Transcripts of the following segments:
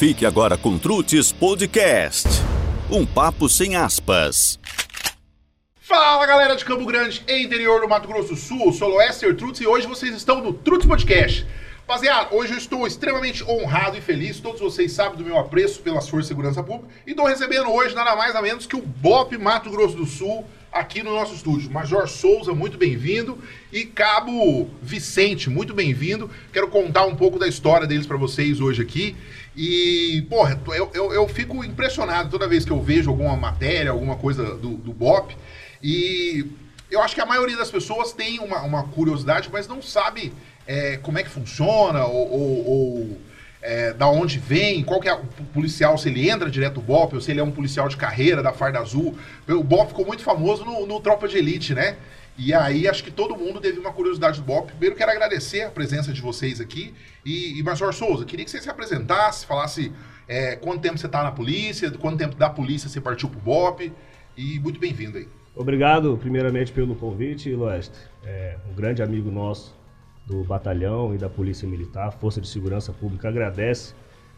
Fique agora com Trutes Podcast. Um papo sem aspas. Fala galera de Campo Grande, interior do Mato Grosso do Sul, sou Lester Trutz e hoje vocês estão no Trutz Podcast. Rapaziada, hoje eu estou extremamente honrado e feliz, todos vocês sabem do meu apreço pela Força de Segurança Pública, e estou recebendo hoje nada mais nada menos que o BOP Mato Grosso do Sul aqui no nosso estúdio. Major Souza, muito bem-vindo, e Cabo Vicente, muito bem-vindo. Quero contar um pouco da história deles para vocês hoje aqui. E, porra, eu, eu, eu, fico impressionado toda vez que eu vejo alguma matéria, alguma coisa do, do BOP, e eu acho que a maioria das pessoas tem uma, uma curiosidade, mas não sabe é, como é que funciona, ou, ou, ou é, da onde vem, qual que é o policial, se ele entra direto no BOP, ou se ele é um policial de carreira da Farda Azul. O BOP ficou muito famoso no, no Tropa de Elite, né? E aí acho que todo mundo teve uma curiosidade do BOP. Primeiro quero agradecer a presença de vocês aqui. E, e Major Souza, queria que você se apresentasse, falasse é, quanto tempo você está na polícia, quanto tempo da polícia você partiu pro BOP. E muito bem-vindo aí. Obrigado, primeiramente, pelo convite, Loeste. É, um grande amigo nosso do batalhão e da Polícia Militar, Força de Segurança Pública, agradece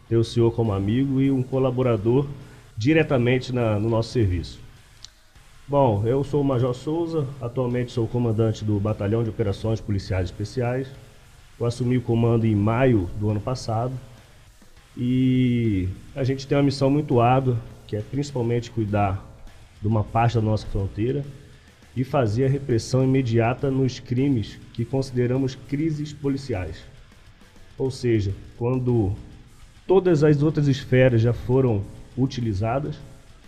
ter o senhor como amigo e um colaborador diretamente na, no nosso serviço. Bom, eu sou o Major Souza, atualmente sou comandante do Batalhão de Operações Policiais Especiais. Eu assumi o comando em maio do ano passado e a gente tem uma missão muito árdua, que é principalmente cuidar de uma parte da nossa fronteira e fazer a repressão imediata nos crimes que consideramos crises policiais. Ou seja, quando todas as outras esferas já foram utilizadas,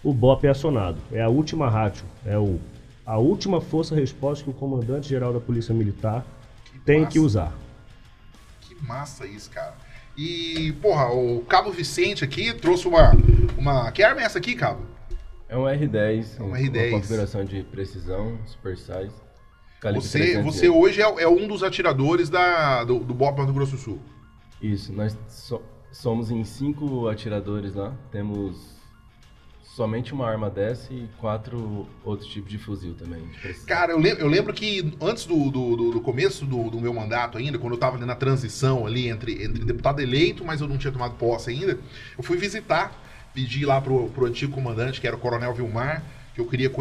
o BOP é acionado. É a última rádio, é o, a última força-resposta que o comandante-geral da Polícia Militar que tem massa. que usar. Que massa isso, cara. E, porra, o Cabo Vicente aqui trouxe uma. uma... Que arma é essa aqui, Cabo? É um R10, é um R10. uma configuração de precisão, super size. Você, você hoje é, é, um dos atiradores da, do, do BOP Mato Grosso do Sul. Isso, nós so, somos em cinco atiradores lá. Temos somente uma arma dessa e quatro outros tipos de fuzil também. Cara, eu lembro, eu lembro que antes do, do, do começo do, do, meu mandato ainda, quando eu estava na transição ali entre, entre deputado eleito, mas eu não tinha tomado posse ainda, eu fui visitar pedi lá pro, pro antigo comandante, que era o Coronel Vilmar, que eu queria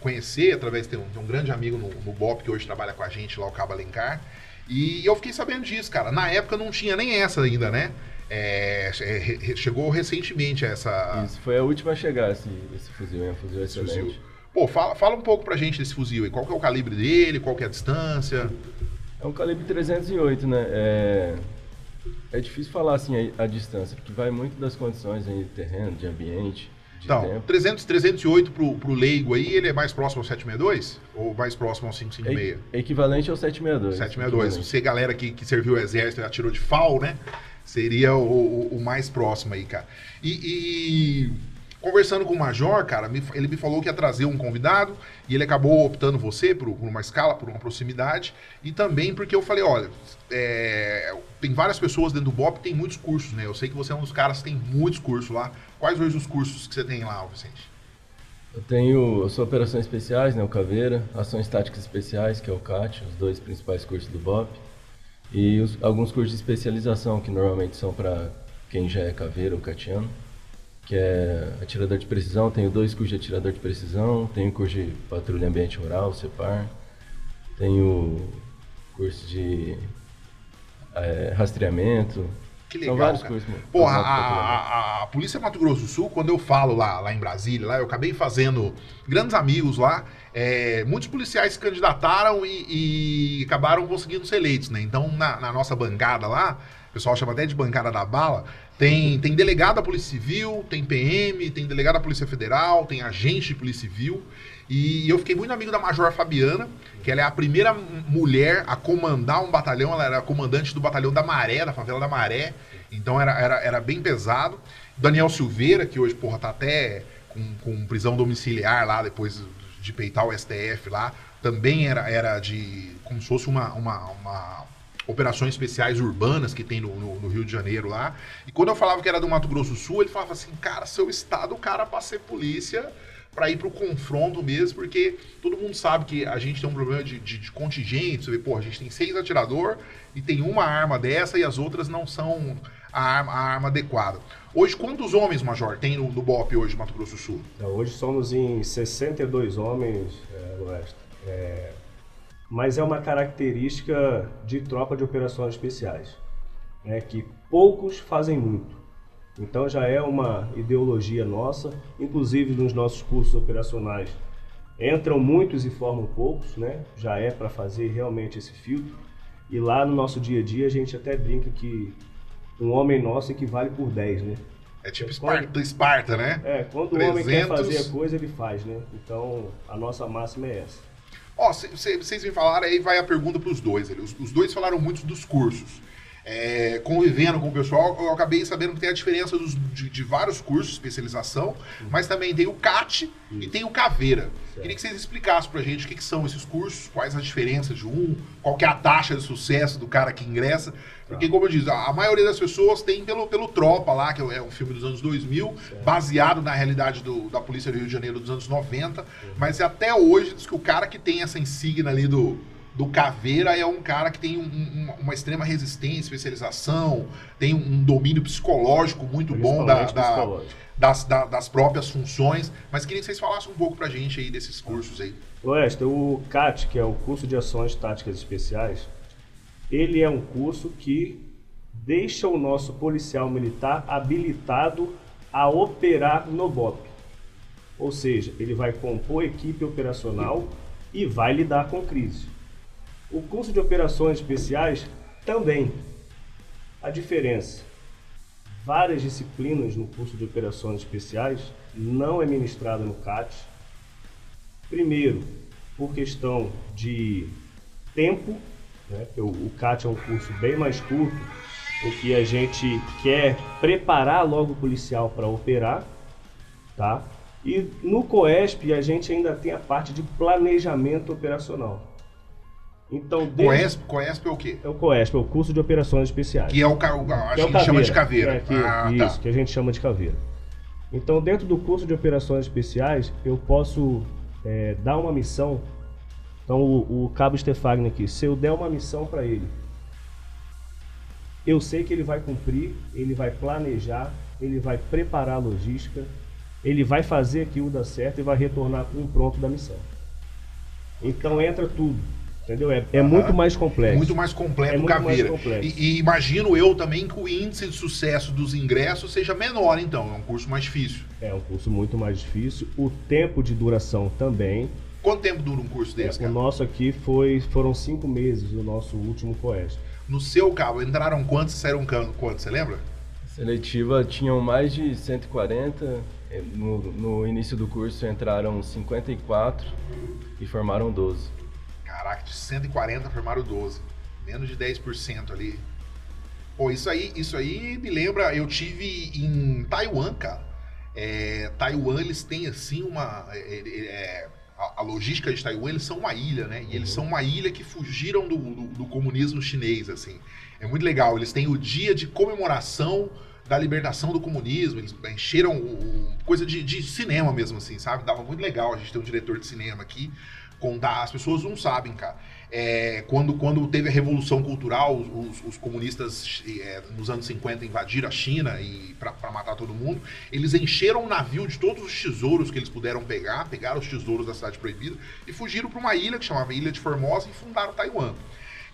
conhecer através de um, de um grande amigo no, no BOP, que hoje trabalha com a gente lá, o Cabo Alencar. E eu fiquei sabendo disso, cara. Na época não tinha nem essa ainda, né? É, é, chegou recentemente essa. Isso, foi a última a chegar esse, esse fuzil, é um fuzil excelente. Fuzil. Pô, fala, fala um pouco pra gente desse fuzil aí. Qual que é o calibre dele? Qual que é a distância? É um calibre 308, né? É, é difícil falar assim a, a, distância, porque vai muito das condições aí de terreno, de ambiente, de então, tempo. 300, 308 pro, pro leigo aí, ele é mais próximo ao 762? Ou mais próximo ao 556? É, equivalente ao 762. 762. Você, galera que, que serviu o exército e atirou de FAL, né? Seria o, o, mais próximo aí, cara. e... e Conversando com o Major, cara, ele me falou que ia trazer um convidado e ele acabou optando você por, por uma escala, por uma proximidade e também porque eu falei, olha, é, tem várias pessoas dentro do BOP tem muitos cursos, né? Eu sei que você é um dos caras que tem muitos cursos lá. Quais hoje os cursos que você tem lá, Vicente? Eu tenho, eu sou operações especiais, né, o Caveira, ações táticas especiais, que é o CAT, os dois principais cursos do BOP, e os, alguns cursos de especialização que normalmente são para quem já é caveira ou catiano que é atirador de precisão. Tenho dois cursos de atirador de precisão, tenho curso de patrulha ambiente rural, CEPAR, tenho curso de é, rastreamento. Que legal, São vários cara. cursos. Porra, a, a, a, Polícia Mato Grosso do Sul, quando eu falo lá, lá em Brasília, lá, eu acabei fazendo grandes amigos lá. É, muitos policiais se candidataram e, e, acabaram conseguindo ser eleitos, né? Então, na, na nossa bancada lá, o pessoal chama até de bancada da bala, tem, tem delegado da Polícia Civil, tem PM, tem delegado da Polícia Federal, tem agente de Polícia Civil. E eu fiquei muito amigo da Major Fabiana, que ela é a primeira mulher a comandar um batalhão. Ela era comandante do batalhão da Maré, da favela da Maré. Então era, era, era bem pesado. Daniel Silveira, que hoje, porra, tá até com, com prisão domiciliar lá, depois de peitar o STF lá. Também era, era de. como se fosse uma, uma, uma operações especiais urbanas que tem no, no, no, Rio de Janeiro lá. E quando eu falava que era do Mato Grosso do Sul, ele falava assim, cara, seu estado, o cara pra ser polícia, para ir pro confronto mesmo, porque todo mundo sabe que a gente tem um problema de, de, de contingente. Você vê, pô, a gente tem seis atirador e tem uma arma dessa e as outras não são a arma, a arma adequada. Hoje, quantos homens, Major, tem no, no BOP hoje, Mato Grosso do Sul? Então, hoje somos em 62 homens, é, Oeste. É, mas é uma característica de tropa de operações especiais, né, que poucos fazem muito. Então já é uma ideologia nossa, inclusive nos nossos cursos operacionais entram muitos e formam poucos, né? Já é para fazer realmente esse filtro. E lá no nosso dia a dia a gente até brinca que um homem nosso equivale por 10, né? É tipo Esparta, quando, Esparta né? É, quando 300... o homem quer fazer a coisa, ele faz, né? Então a nossa máxima é essa. Ó, vocês me falaram, aí vai a pergunta para os dois. Os, os dois falaram muito dos cursos é, convivendo com o pessoal, eu acabei sabendo que tem a diferença dos, de, de, vários cursos de especialização, uhum. mas também tem o CAT uhum. e tem o Caveira. Certo. Queria que vocês explicassem pra gente o que, que, são esses cursos, quais as diferenças de um, qual que é a taxa de sucesso do cara que ingressa. Porque, como eu disse, a, a maioria das pessoas tem pelo, pelo Tropa lá, que é um filme dos anos 2000, certo. baseado na realidade do, da Polícia do Rio de Janeiro dos anos 90, uhum. mas até hoje diz que o cara que tem essa insígnia ali do do Caveira é um cara que tem um, um, uma extrema resistência, especialização, tem um domínio psicológico muito bom da, da, das, da, das próprias funções. Mas queria que vocês falassem um pouco pra gente aí desses cursos aí. Oeste, o CAT, que é o curso de ações táticas especiais, ele é um curso que deixa o nosso policial militar habilitado a operar no BOP. Ou seja, ele vai compor equipe operacional e vai lidar com crise. O curso de operações especiais também. A diferença: várias disciplinas no curso de operações especiais não é ministrada no CAT. Primeiro, por questão de tempo, né? o, CAT é um curso bem mais curto, em que a gente quer preparar logo o policial para operar, tá? E no COESP a gente ainda tem a parte de planejamento operacional. Então, desde... COESP, COESP é o quê? É o COESP, é o curso de operações especiais. Que é o, a, a gente é chama de caveira. É, que, ah, tá. isso, tá. que a gente chama de caveira. Então, dentro do curso de operações especiais, eu posso é, dar uma missão. Então, o, o cabo Stefagni aqui, se eu der uma missão para ele, eu sei que ele vai cumprir, ele vai planejar, ele vai preparar a logística, ele vai fazer aquilo dar certo e vai retornar com um pronto da missão. Então entra tudo. Entendeu? É, é uhum. muito mais complexo. Muito mais completo é muito Caveira. Mais complexo. E, e, imagino eu também que o índice de sucesso dos ingressos seja menor, então. É um curso mais difícil. É um curso muito mais difícil. O tempo de duração também. Quanto tempo dura um curso desse, é, O nosso aqui foi, foram cinco meses, o nosso último coeste. No seu cabo, entraram quantos e saíram quantos? Você lembra? Seletiva tinham mais de 140. É, no, no início do curso entraram 54 e formaram 12. Caraca, de 140 formaram 12. Menos de 10% ali. Pô, isso aí, isso aí me lembra, eu tive em Taiwan, cara. É, Taiwan, eles têm assim uma. É, é, é a, a, logística de Taiwan, eles são uma ilha, né? E uhum. eles são uma ilha que fugiram do, do, do, comunismo chinês, assim. É muito legal. Eles têm o dia de comemoração da libertação do comunismo. Eles encheram o, coisa de, de cinema mesmo, assim, sabe? Dava muito legal a gente ter um diretor de cinema aqui contar. As pessoas não sabem, cara. É, quando, quando teve a Revolução Cultural, os, os comunistas é, nos anos 50 invadiram a China e para matar todo mundo, eles encheram o navio de todos os tesouros que eles puderam pegar, pegaram os tesouros da Cidade Proibida e fugiram para uma ilha que chamava Ilha de Formosa e fundaram Taiwan.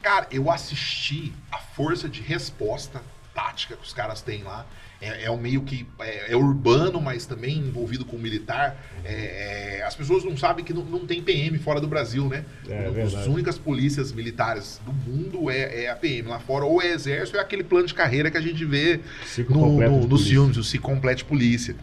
Cara, eu assisti a força de resposta tática que os caras têm lá é, é um meio que é, é, urbano, mas também envolvido com militar. É, é as pessoas não sabem que não, não, tem PM fora do Brasil, né? É, As únicas polícias militares do mundo é, é, a PM. Lá fora, ou é exército, é aquele plano de carreira que a gente vê no, no, nos filmes, o Se Complete Polícia.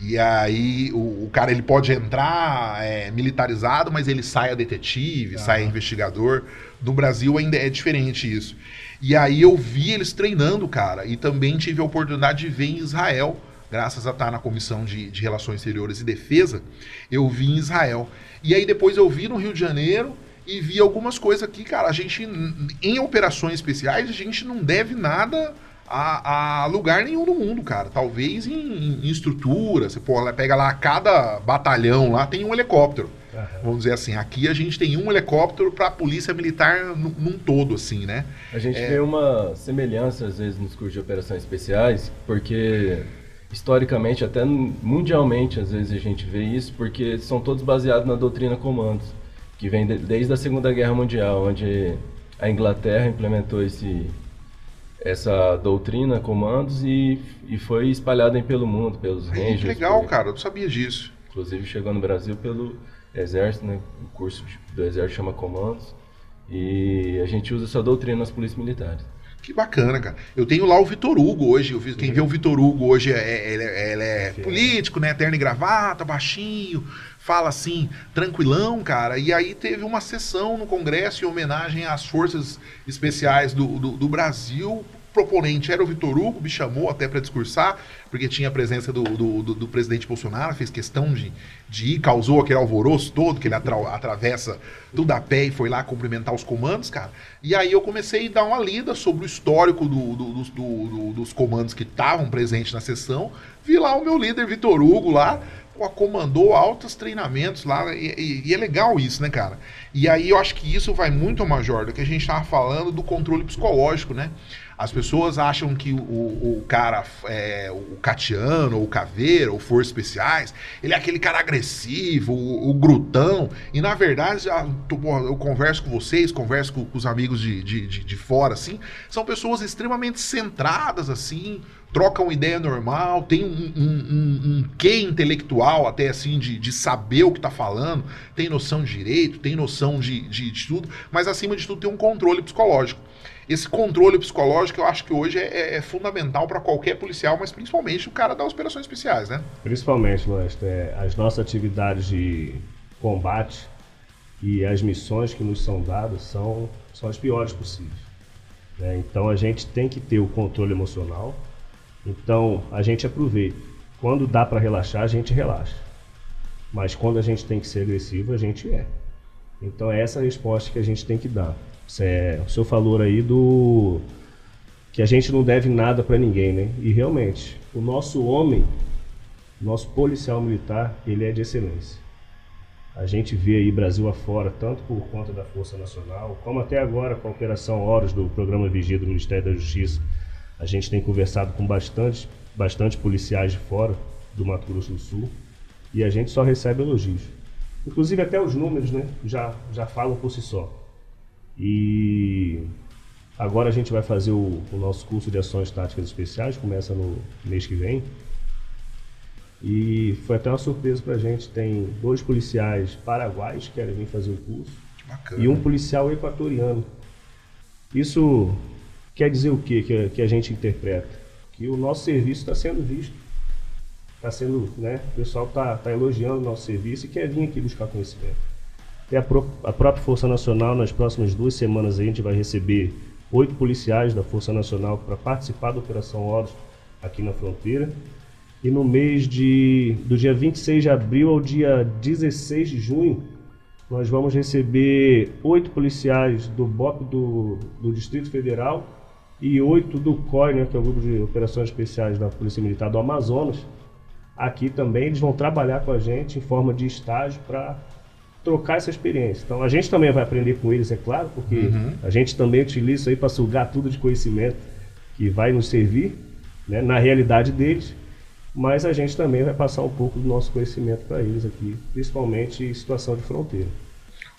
E aí o, o, cara ele pode entrar é, militarizado, mas ele sai a detetive, ah. sai a investigador. No Brasil ainda é diferente isso. E aí eu vi eles treinando, cara. E também tive a oportunidade de ver em Israel, graças a estar na Comissão de, de Relações Exteriores e Defesa, eu vi em Israel. E aí depois eu vi no Rio de Janeiro e vi algumas coisas aqui, cara. A gente, em operações especiais, a gente não deve nada a, a lugar nenhum no mundo, cara. Talvez em, em estrutura. Você pô, pega lá, cada batalhão lá tem um helicóptero. Vamos dizer assim, aqui a gente tem um helicóptero para a polícia militar num, num, todo, assim, né? A gente é... vê uma semelhança, às vezes, nos cursos de operações especiais, porque historicamente, até mundialmente, às vezes a gente vê isso, porque são todos baseados na doutrina comandos, que vem de, desde a Segunda Guerra Mundial, onde a Inglaterra implementou esse, essa doutrina comandos e, e foi espalhada pelo mundo, pelos rangers. Que legal, por... cara, eu não sabia disso. Inclusive chegou no Brasil pelo Exército, né? O curso do Exército chama comandos. E a gente usa essa doutrina nas polícias militares. Que bacana, cara. Eu tenho lá o Vitor Hugo hoje. Vi, quem vê o Vitor Hugo hoje é, é, ele, é, ele é político, né? Terno e gravata, baixinho, fala assim, tranquilão, cara. E aí teve uma sessão no Congresso em homenagem às Forças Especiais do, do, do Brasil proponente era o Vitor Hugo, me chamou até para discursar, porque tinha a presença do, do, do, do, presidente Bolsonaro, fez questão de, de ir, causou aquele alvoroço todo, que ele atra, atravessa tudo a pé e foi lá cumprimentar os comandos, cara. E aí eu comecei a dar uma lida sobre o histórico do, dos comandos que estavam presentes na sessão. Vi lá o meu líder Vitor Hugo lá, comandou altos treinamentos lá, e, e, e, é legal isso, né, cara? E aí eu acho que isso vai muito ao major do que a gente estava falando do controle psicológico, né? As pessoas acham que o, o cara, é, o Catiano, ou o Caveira, ou Forças Especiais, ele é aquele cara agressivo, o, o grutão. E na verdade, eu converso com vocês, converso com, com os amigos de, de, de, de fora, assim, são pessoas extremamente centradas, assim, trocam ideia normal, tem um, um, um, um quê intelectual até assim de, de saber o que está falando, tem noção de direito, tem noção de, de, de, tudo, mas acima de tudo tem um controle psicológico. Esse controle psicológico eu acho que hoje é, é fundamental para qualquer policial, mas principalmente o cara das operações especiais, né? Principalmente, Lester, é, as nossas atividades de combate e as missões que nos são dadas são, são as piores possíveis. Né? Então a gente tem que ter o controle emocional. Então a gente aproveita. Quando dá para relaxar, a gente relaxa. Mas quando a gente tem que ser agressivo, a gente é. Então é essa a resposta que a gente tem que dar. É, o senhor falou aí do que a gente não deve nada para ninguém, né? E realmente, o nosso homem, nosso policial militar, ele é de excelência. A gente vê aí Brasil afora, tanto por conta da Força Nacional, como até agora com a Operação Horas do Programa Vigia do Ministério da Justiça. A gente tem conversado com bastante, bastante policiais de fora do Mato Grosso do Sul e a gente só recebe elogios. Inclusive até os números né, já, já falam por si só. E agora a gente vai fazer o, o nosso curso de ações táticas especiais, começa no mês que vem. E foi até uma surpresa pra gente. Tem dois policiais paraguaios que querem vir fazer o curso. E um policial equatoriano. Isso quer dizer o quê que, que a gente interpreta? Que o nosso serviço está sendo visto. Está sendo, né? O pessoal está tá elogiando o nosso serviço e quer vir aqui buscar conhecimento. A, pro, a própria Força Nacional, nas próximas duas semanas, a gente vai receber oito policiais da Força Nacional para participar da Operação Horus aqui na fronteira. E no mês de, do dia 26 de abril ao dia 16 de junho, nós vamos receber oito policiais do BOP do, do Distrito Federal e oito do COI, né, que é o Grupo de Operações Especiais da Polícia Militar do Amazonas. Aqui também eles vão trabalhar com a gente em forma de estágio para trocar essa experiência. Então a gente também vai aprender com eles, é claro, porque uhum. a gente também utiliza isso aí para sugar tudo de conhecimento que vai nos servir né, na realidade deles, mas a gente também vai passar um pouco do nosso conhecimento para eles aqui, principalmente em situação de fronteira.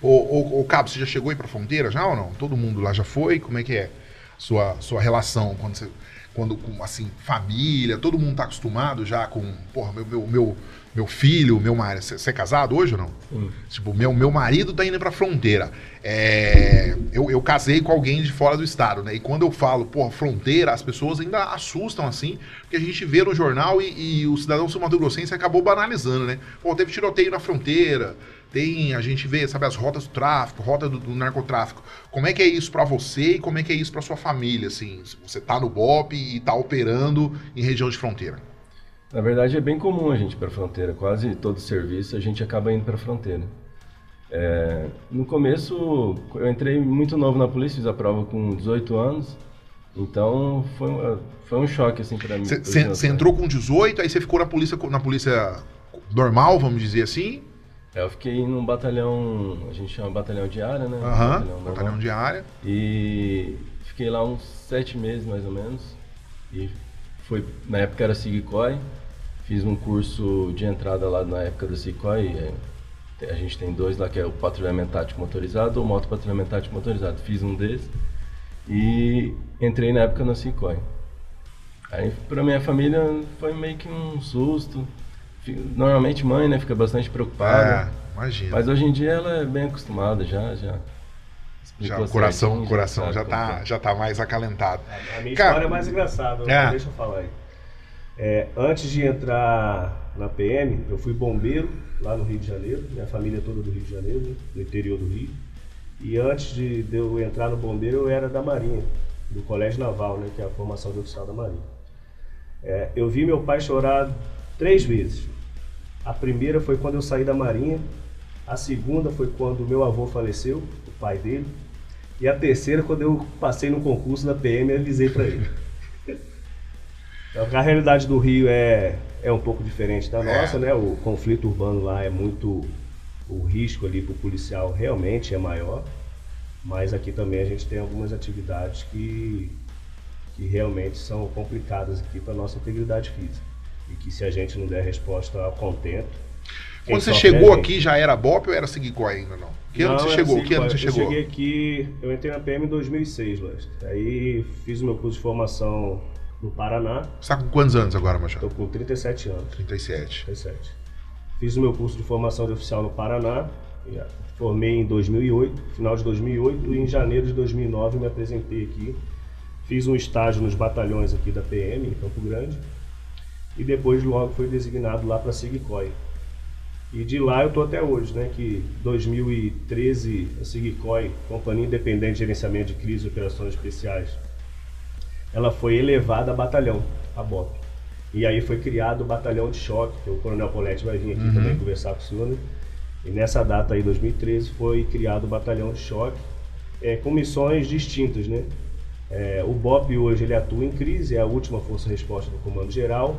O, o, o Cabo, você já chegou aí para a fronteira já ou não? Todo mundo lá já foi? Como é que é sua sua relação quando você quando com assim família, todo mundo tá acostumado já com, porra, meu meu, meu meu filho, meu marido. Você é casado hoje ou não? Hum. Tipo, meu, meu marido tá indo pra fronteira. É, eu, eu casei com alguém de fora do estado, né? E quando eu falo, pô, fronteira, as pessoas ainda assustam assim, porque a gente vê no jornal e, e o cidadão sul-mato-grossense acabou banalizando, né? Pô, teve tiroteio na fronteira, tem, a gente vê, sabe, as rotas do tráfico, rota do, do narcotráfico. Como é que é isso para você e como é que é isso para sua família, assim? Você tá no BOP e tá operando em região de fronteira? Na verdade é bem comum a gente ir para fronteira, quase todo serviço a gente acaba indo para a fronteira. É, no começo eu entrei muito novo na polícia, fiz a prova com 18 anos, então foi, foi um choque assim para mim. Você entrou com 18, aí você ficou na polícia, na polícia normal, vamos dizer assim? É, eu fiquei num batalhão, a gente chama batalhão de área, né? Aham, batalhão, batalhão de área. E fiquei lá uns sete meses mais ou menos. E foi, na época era Sigcoy. Fiz um curso de entrada lá na época da Sigcoy. é, A gente tem dois lá que é o patrulhamento tático motorizado ou moto patrulhamento tático motorizado. Fiz um desses e entrei na época na Sigcoy. Aí pra minha família foi meio que um susto. Normalmente mãe, né, fica bastante preocupada. É, imagina. Mas hoje em dia ela é bem acostumada já, já. já, o coração, o coração já tá, que é. já tá mais acalentado. A minha Cara, história é mais engraçada, é. deixa eu falar aí. É, antes de entrar na PM, eu fui bombeiro lá no Rio de Janeiro, minha família é toda do Rio de Janeiro, né, do interior do Rio. E antes de, de eu entrar no bombeiro, eu era da Marinha, do Colégio Naval, né, que é a formação de oficial da Marinha. É, eu vi meu pai chorar três vezes. A primeira foi quando eu saí da Marinha, a segunda foi quando meu avô faleceu, o pai dele, e a terceira quando eu passei no concurso da PM e avisei para ele. Então, a realidade do Rio é, é um pouco diferente da É. nossa, né? O conflito urbano lá é muito. O risco ali para o policial realmente é maior, mas aqui também a gente tem algumas atividades que, que realmente são complicadas aqui para nossa integridade física. E que se a gente não der resposta a contento. Quando você chegou gente. aqui, já era BOP ou era Sigcoy ainda não? Que ano Não, você chegou? Que ano você eu chegou? cheguei aqui, eu entrei na PM em 2006, Lester. Aí fiz o meu curso de formação no Paraná. Você tá com quantos anos agora, Major? Estou com 37 anos. 37. 37. Fiz o meu curso de formação de oficial no Paraná. ah, Formei em 2008, final de 2008 e em janeiro de 2009 me apresentei aqui. Fiz um estágio nos batalhões aqui da PM em Campo Grande e depois logo fui designado lá para Sigcoy. E de lá eu tô até hoje, né? Que 2013 a Sigcoy, Companhia Independente de Gerenciamento de Crises e Operações Especiais, ela foi elevada a batalhão, a BOP. E aí foi criado o batalhão de choque, que o Coronel Polete vai vir aqui também conversar com o senhor, né? E nessa data aí, 2013, foi criado o batalhão de choque, é, com missões distintas, né? É, o BOP hoje ele atua em crise, é a última força-resposta do Comando Geral.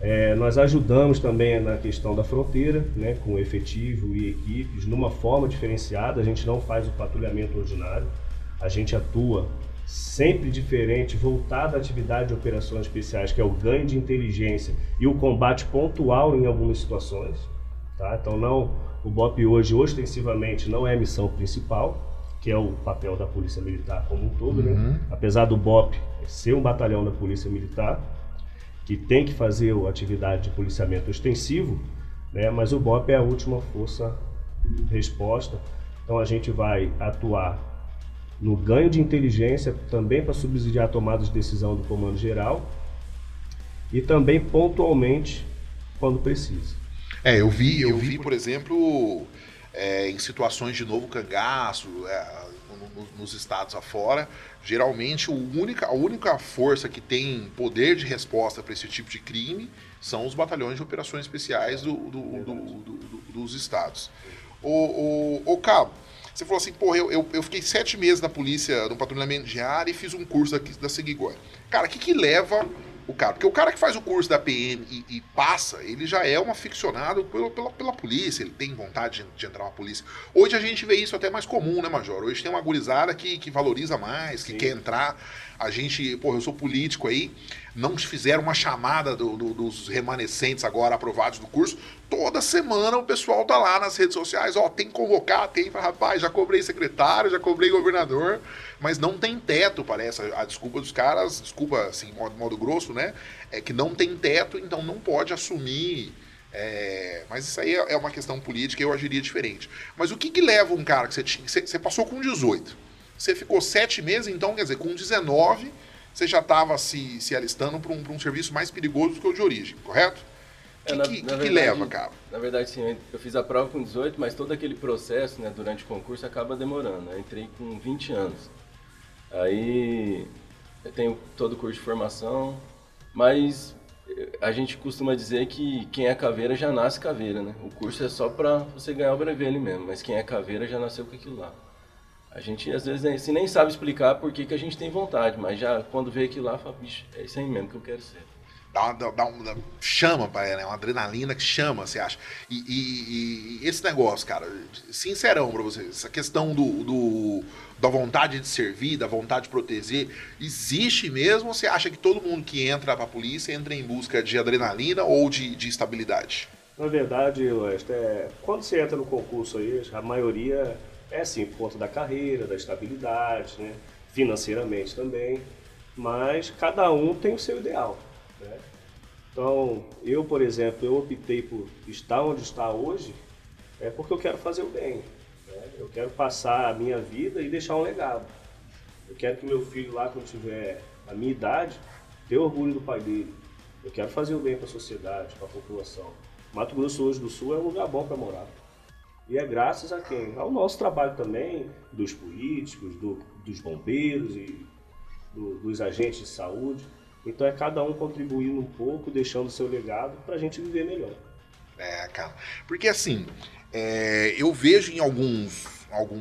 É, nós ajudamos também na questão da fronteira, né, com efetivo e equipes, numa forma diferenciada. A gente não faz o patrulhamento ordinário, a gente atua sempre diferente, voltado à atividade de operações especiais, que é o ganho de inteligência e o combate pontual em algumas situações. Tá? Então, não, o BOP hoje, ostensivamente, não é a missão principal, que é o papel da Polícia Militar como um todo. Né? Apesar do BOP ser um batalhão da Polícia Militar, que tem que fazer a atividade de policiamento ostensivo, né? mas o BOP é a última força resposta. Então a gente vai atuar no ganho de inteligência, também para subsidiar a tomada de decisão do Comando Geral e também pontualmente quando precisa. É, eu vi, eu vi, por exemplo, é, em situações de novo cangaço, é, nos estados afora, geralmente única, a única força que tem poder de resposta para esse tipo de crime são os batalhões de operações especiais do- do- do- do- do- dos estados. O, o, o Cabo, você falou assim, porra, eu, eu, eu fiquei sete meses na polícia, no patrulhamento diário e fiz um curso da, da. Cara, o que que leva o cara? Porque o cara que faz o curso da PM e, e passa, ele já é um aficionado pelo, pela, pela polícia, ele tem vontade de, de entrar na polícia. Hoje a gente vê isso até mais comum, né, Major? Hoje tem uma gurizada que, que valoriza mais, que Sim. quer entrar. A gente, porra, eu sou político aí, não fizeram uma chamada do- do- dos remanescentes agora aprovados do curso. Toda semana o pessoal tá lá nas redes sociais, ó, tem que convocar, tem, rapaz, já cobrei secretário, já cobrei governador, mas não tem teto, parece. A, a desculpa dos caras, desculpa assim, modo, modo grosso, né? É que não tem teto, então não pode assumir. é, mas isso aí é é uma questão política eu agiria diferente. Mas o que, que leva um cara que você tinha. Você passou com 18. Você ficou sete meses, então, quer dizer, com 19, você já estava se, se alistando para um, pra um serviço mais perigoso do que o de origem, correto? O que, É, na- que, na que que verdade- leva, cara? Na verdade, sim, eu fiz a prova com 18, mas todo aquele processo, né, durante o concurso acaba demorando. Eu entrei com 20 anos. Aí eu tenho todo o curso de formação, mas eh, a gente costuma dizer que quem é caveira já nasce caveira, né? O curso é só pra você ganhar o brevet ali mesmo, mas quem é caveira já nasceu com aquilo lá. A gente às vezes nem, assim, nem sabe explicar por que, que a gente tem vontade, mas já quando vê aquilo lá, fala, bicho, é isso aí mesmo que eu quero ser. Dá uma, dá uma, chama, né? Uma adrenalina que chama, você acha? E, e, e, esse negócio, cara, sincerão pra vocês, essa questão do, do, da vontade de servir, da vontade de proteger, existe mesmo ou você acha que todo mundo que entra pra polícia entra em busca de adrenalina ou de, de estabilidade? Na verdade, West, é, quando você entra no concurso aí, a maioria é assim, por conta da carreira, da estabilidade, né? financeiramente também, mas cada um tem o seu ideal. Né? Então, eu, por exemplo, eu optei por estar onde está hoje é porque eu quero fazer o bem. Né? Eu quero passar a minha vida e deixar um legado. Eu quero que meu filho lá, quando tiver a minha idade, tenha orgulho do pai dele. Eu quero fazer o bem para a sociedade, para a população. Mato Grosso hoje do Sul é um lugar bom para morar. E é graças a quem? Ao nosso trabalho também, dos políticos, do, dos bombeiros e do, dos agentes de saúde. Então é cada um contribuindo um pouco, deixando seu legado para a gente viver melhor. É, cara. Porque assim, é, eu vejo em alguns, algum,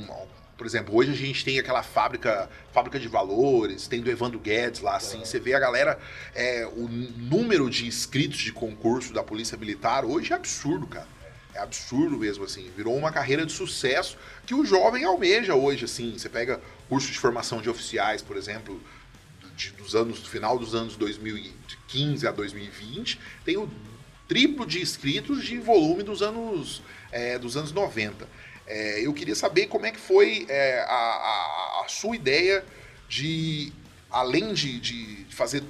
por exemplo, hoje a gente tem aquela fábrica, fábrica de valores, tem do Evandro Guedes lá, assim, é. você vê a galera, é, o número de inscritos de concurso da Polícia Militar hoje é absurdo, cara. Absurdo mesmo, assim. Virou uma carreira de sucesso que o jovem almeja hoje, assim. Você pega curso de formação de oficiais, por exemplo, de, dos anos, do final dos anos 2015 a 2020, tem o triplo de inscritos de volume dos anos, é, dos anos 90. É, eu queria saber como é que foi é, a, a, a, sua ideia de, além de, de fazer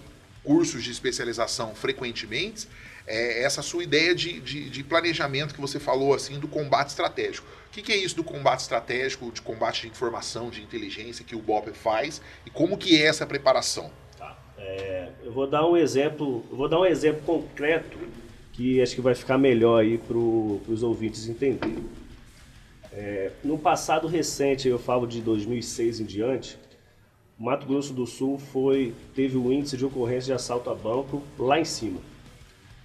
cursos de especialização frequentemente, é, essa sua ideia de, de, de, planejamento que você falou assim do combate estratégico. O que, que, é isso do combate estratégico, de combate de informação, de inteligência que o BOP faz e como que é essa preparação? Tá. É, eu vou dar um exemplo, vou dar um exemplo concreto que acho que vai ficar melhor aí para os ouvintes entenderem. É, no passado recente, eu falo de 2006 em diante, Mato Grosso do Sul foi teve o índice de ocorrência de assalto a banco lá em cima.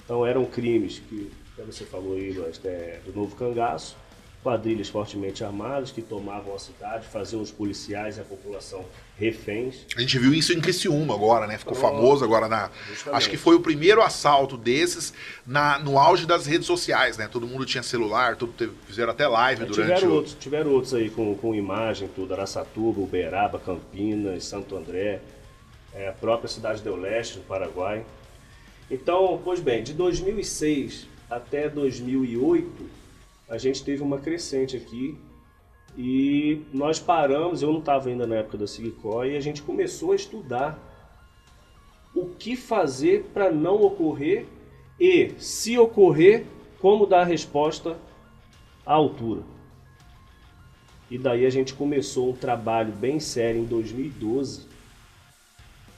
Então eram crimes que, como você falou aí, é, do novo cangaço, quadrilhas fortemente armadas que tomavam a cidade, faziam os policiais e a população reféns. A gente viu isso em Criciúma agora, né? Ficou oh, famoso agora na. Justamente. Acho que foi o primeiro assalto desses na, no auge das redes sociais, né? Todo mundo tinha celular, tudo teve, fizeram até live é, durante tiveram o... outros, tiveram outros aí com, com imagem, tudo, Araçatuba, Uberaba, Campinas, Santo André, é, a própria cidade do Leste, no Paraguai. Então, pois bem, de 2006 até 2008, a gente teve uma crescente aqui e nós paramos, eu não estava ainda na época da Sigicó, e a gente começou a estudar o que fazer para não ocorrer e, se ocorrer, como dar a resposta à altura. E daí a gente começou um trabalho bem sério em 2012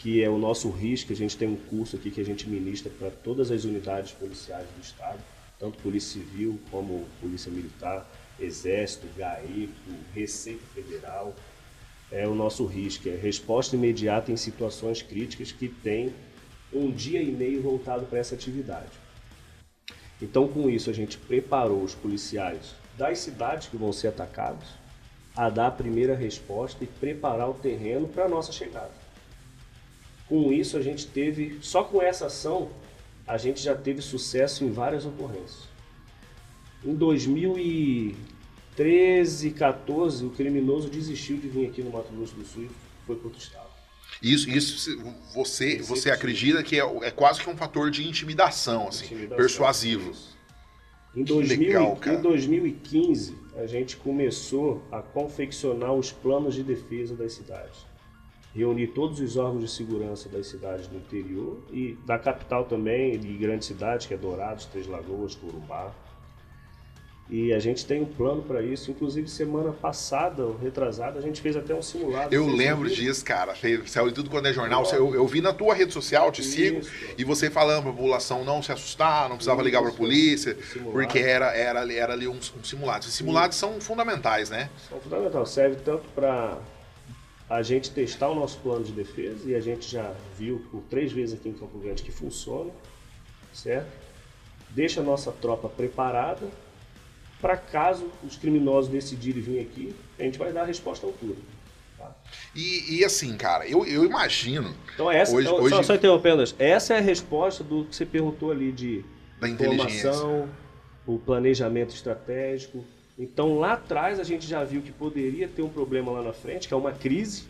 que é o nosso risco. A gente tem um curso aqui que a gente ministra para todas as unidades policiais do Estado, tanto Polícia Civil como Polícia Militar, Exército, GAECO, Receita Federal. É o nosso risco, é resposta imediata em situações críticas que tem um dia e meio voltado para essa atividade. Então, com isso, a gente preparou os policiais das cidades que vão ser atacados a dar a primeira resposta e preparar o terreno para a nossa chegada. Com isso, a gente teve, só com essa ação, a gente já teve sucesso em várias ocorrências. Em 2013, 14, o criminoso desistiu de vir aqui no Mato Grosso do Sul e foi para outro estado. Isso, isso você, você acredita que é, é, quase que um fator de intimidação, assim, intimidação, persuasivo. Em, 2000, legal, em 2015, a gente começou a confeccionar os planos de defesa das cidades reunir todos os órgãos de segurança das cidades do interior e da capital também, de grandes cidades, que é Dourados, Três Lagoas, Corumbá. E a gente tem um plano para isso. Inclusive, semana passada, retrasada, a gente fez até um simulado. Eu lembro disso, cara. Saiu tudo quando é jornal. Eu, eu, vi na tua rede social, te isso. sigo, e você falando para a população não se assustar, não precisava isso. ligar para a polícia, simulado. porque era, era, era ali um, um simulado. Simulados são fundamentais, né? São fundamentais. Serve tanto para a gente testar o nosso plano de defesa e a gente já viu por três vezes aqui em Campo Grande que funciona, certo? Deixa a nossa tropa preparada para caso os criminosos decidirem vir aqui, a gente vai dar a resposta à altura. E, e assim, cara, eu, eu imagino. Então essa, Hoje- então, hoje- Só, só interrompendo, essa é a resposta do que você perguntou ali de Da inteligência. formação, o planejamento estratégico. Então lá atrás a gente já viu que poderia ter um problema lá na frente, que é uma crise,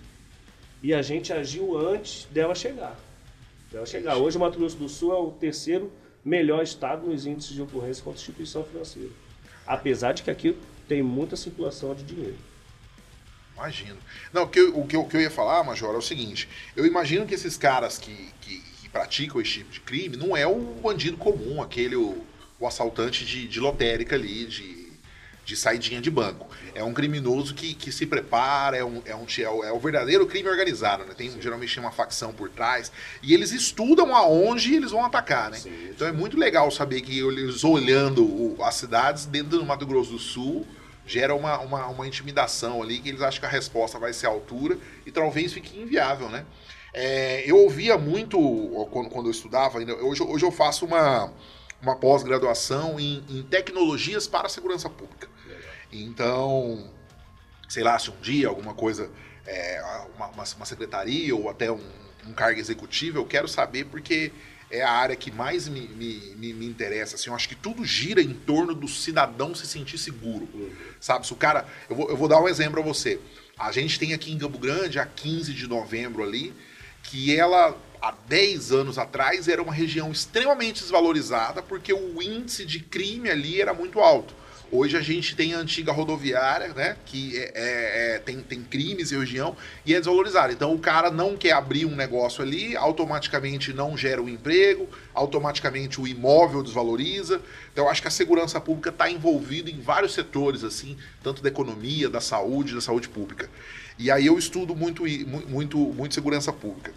e a gente agiu antes dela chegar. Dela chegar. Hoje o Mato Grosso do Sul é o terceiro melhor estado nos índices de ocorrência contra instituição financeira. Apesar de que aqui tem muita circulação de dinheiro. Imagino. Não, o que, eu, o, que eu, o que eu ia falar, Major, é o seguinte: eu imagino que esses caras que, que, que praticam esse tipo de crime não é o bandido comum, aquele, o, o assaltante de, de lotérica ali, de, de saidinha de banco. É um criminoso que, que se prepara, é, um, é, um, é, o, é o verdadeiro crime organizado, né? Tem, geralmente tem uma facção por trás. E eles estudam aonde eles vão atacar, né? Sim. Então é muito legal saber que eles olhando o- as cidades dentro do Mato Grosso do Sul gera uma, uma, uma intimidação ali que eles acham que a resposta vai ser a altura e talvez fique inviável, né? É, eu ouvia muito quando, quando eu estudava, ainda, hoje, hoje eu faço uma, uma pós-graduação em, em tecnologias para a segurança pública. Então, sei lá, se um dia alguma coisa, é, uma, uma, secretaria ou até um, um cargo executivo, eu quero saber porque é a área que mais me, me, me, me interessa. Assim, eu acho que tudo gira em torno do cidadão se sentir seguro. Sabe, se o cara. Eu vou, eu vou dar um exemplo pra você. A gente tem aqui em Campo Grande, a 15 de novembro ali, que ela, há 10 anos atrás, era uma região extremamente desvalorizada porque o índice de crime ali era muito alto. Hoje a gente tem a antiga rodoviária, né? Que é, é- é- tem, tem crimes em região e é desvalorizada. Então o cara não quer abrir um negócio ali, automaticamente não gera o emprego, automaticamente o imóvel desvaloriza. Então eu acho que a segurança pública está envolvida em vários setores, assim, tanto da economia, da saúde, da saúde pública. E aí eu estudo muito, muito, muito segurança pública.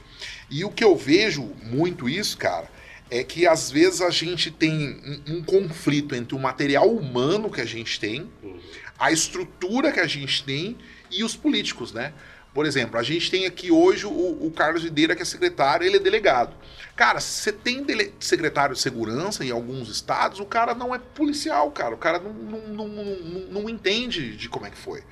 E o que eu vejo muito isso, cara, é que às vezes a gente tem um, um conflito entre o material humano que a gente tem, a estrutura que a gente tem e os políticos, né? Por exemplo, a gente tem aqui hoje o, o Carlos Videira, que é secretário, ele é delegado. Cara, você tem dele- secretário de segurança em alguns estados, o cara não é policial, cara. O cara não, não, não, não, não entende de como é que foi.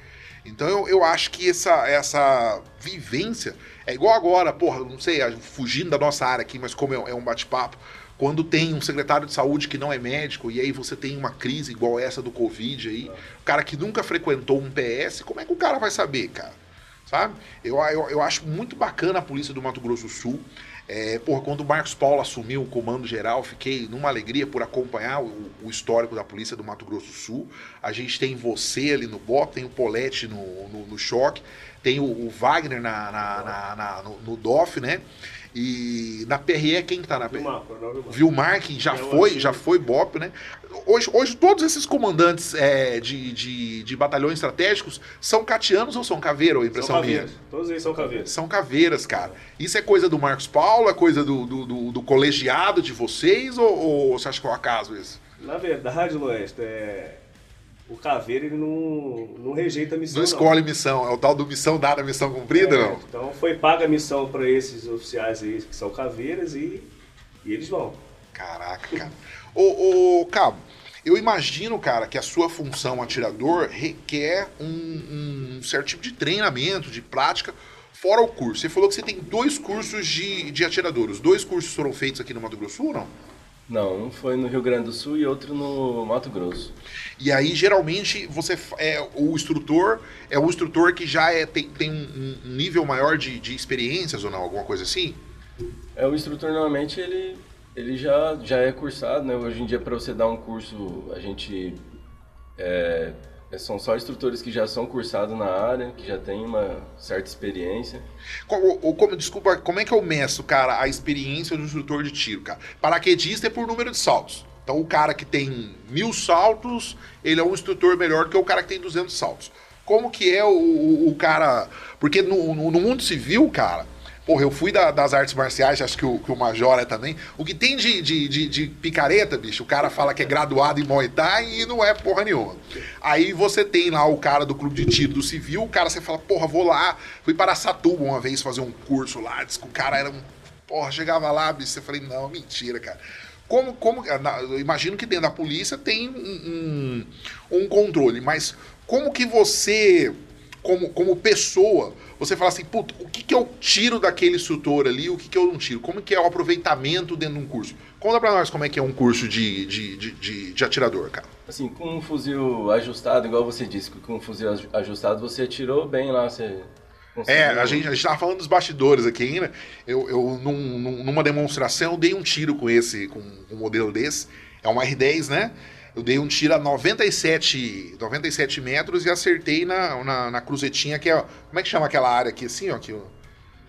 Então eu, eu acho que essa, essa vivência é igual agora, porra, não sei, fugindo da nossa área aqui, mas como é, é um bate-papo, quando tem um secretário de saúde que não é médico e aí você tem uma crise igual essa do Covid aí, o cara que nunca frequentou um PS, como é que o cara vai saber, cara? Sabe? Eu, eu, eu acho muito bacana a polícia do Mato Grosso do Sul. É, porra, quando o Marcos Paulo assumiu o comando geral, fiquei numa alegria por acompanhar o, o histórico da polícia do Mato Grosso do Sul. A gente tem você ali no BOP, tem o Polete no, no, no choque, tem o, o Wagner na, na- na- na- no, no DOF, né? E na PRE, quem que tá na PRE? Vilmar, Coronel Vilmar. Vilmar, que já É foi, já foi BOP, né? Hoje, hoje todos esses comandantes é, de, de, de batalhões estratégicos são catianos ou são caveira, ou São impressão minha? caveiras. Todos eles são caveiras. São caveiras, cara. Isso é coisa do Marcos Paulo, é coisa do, do, do- do colegiado de vocês, ou, ou você acha que é um acaso isso? Na verdade, Loeste, é... o caveira ele não, não rejeita a missão. Não escolhe missão, é o tal do missão dada, missão cumprida, É, não? Então foi paga a missão para esses oficiais aí que são caveiras e, e eles vão. Caraca, cara. Ô, ô, Cabo, eu imagino, cara, que a sua função atirador requer um, um certo tipo de treinamento, de prática, fora o curso. Você falou que você tem dois cursos de, de atirador. Os dois cursos foram feitos aqui no Mato Grosso ou não? Não, um foi no Rio Grande do Sul e outro no Mato Grosso. E aí, geralmente, você é o instrutor é o instrutor que já é, tem, tem um, um nível maior de, de experiências ou não, alguma coisa assim? É, o instrutor normalmente ele, ele já, já é cursado, né? Hoje em dia para você dar um curso, a gente é, são só instrutores que já são cursados na área, que já têm uma certa experiência. Como, como- desculpa, como é que eu meço, cara, a experiência do instrutor de tiro, cara? Paraquedista é por número de saltos. Então, o cara que tem mil saltos, ele é um instrutor melhor que o cara que tem 200 saltos. Como que é o, o- o cara... Porque no, no- no mundo civil, cara, porra, eu fui da- das artes marciais, acho que o, que o Major é também. O que tem de, de, de- de picareta, bicho, o cara fala que é graduado em Muay Thai e não é porra nenhuma. Aí você tem lá o cara do clube de tiro do civil, o cara você fala, porra, vou lá. Fui para Satuba uma vez fazer um curso lá, diz que o cara era um. Porra, chegava lá, bicho, você falei, não, mentira, cara. Como, como, eu imagino que dentro da polícia tem um, um, um controle, mas como que você como, como pessoa, você fala assim, puta, o que, que eu tiro daquele instrutor ali, o que, que eu não tiro? Como que é o aproveitamento dentro de um curso? Conta pra nós como é que é um curso de, de, de, de, de atirador, cara. Assim, com um fuzil ajustado, igual você disse, com um fuzil ajustado você atirou bem lá, você... É, a gente, a gente tava falando dos bastidores aqui ainda. Eu, eu num, numa demonstração, eu dei um tiro com esse, com um modelo desse. É um R10, né? Eu dei um tiro a 97, 97 metros e acertei na, na, na cruzetinha, que é. Como é que chama aquela área aqui assim, ó? Que,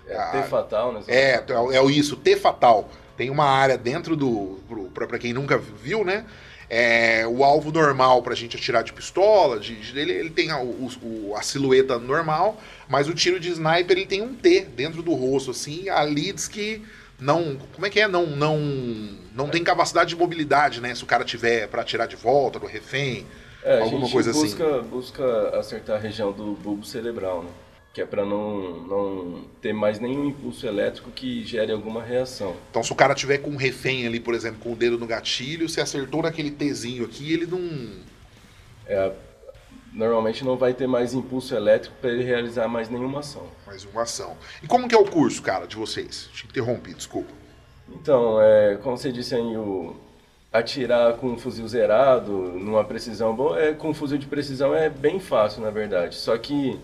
é, a, T fatal, né? É, é, é isso, T fatal. Tem uma área dentro do. para quem nunca viu, né? É, o alvo normal para a gente atirar de pistola, de, de ele, ele, tem a, o, a, silhueta normal, mas o tiro de sniper ele tem um T dentro do rosto, assim, ali diz que não. Como é que é? Não, não, não tem capacidade de mobilidade, né? Se o cara tiver para tirar de volta do refém, é, alguma coisa busca, assim. busca acertar a região do bulbo cerebral, né? Que é para não, não ter mais nenhum impulso elétrico que gere alguma reação. Então, se o cara tiver com um refém ali, por exemplo, com o dedo no gatilho, se acertou naquele Tzinho aqui, ele não. É, normalmente não vai ter mais impulso elétrico para ele realizar mais nenhuma ação. Mais uma ação. E como que é o curso, cara, de vocês? Te interrompi, desculpa. Então, é, como você disse aí, o atirar com um fuzil zerado, numa precisão boa, é, com um fuzil de precisão é bem fácil, na verdade. Só que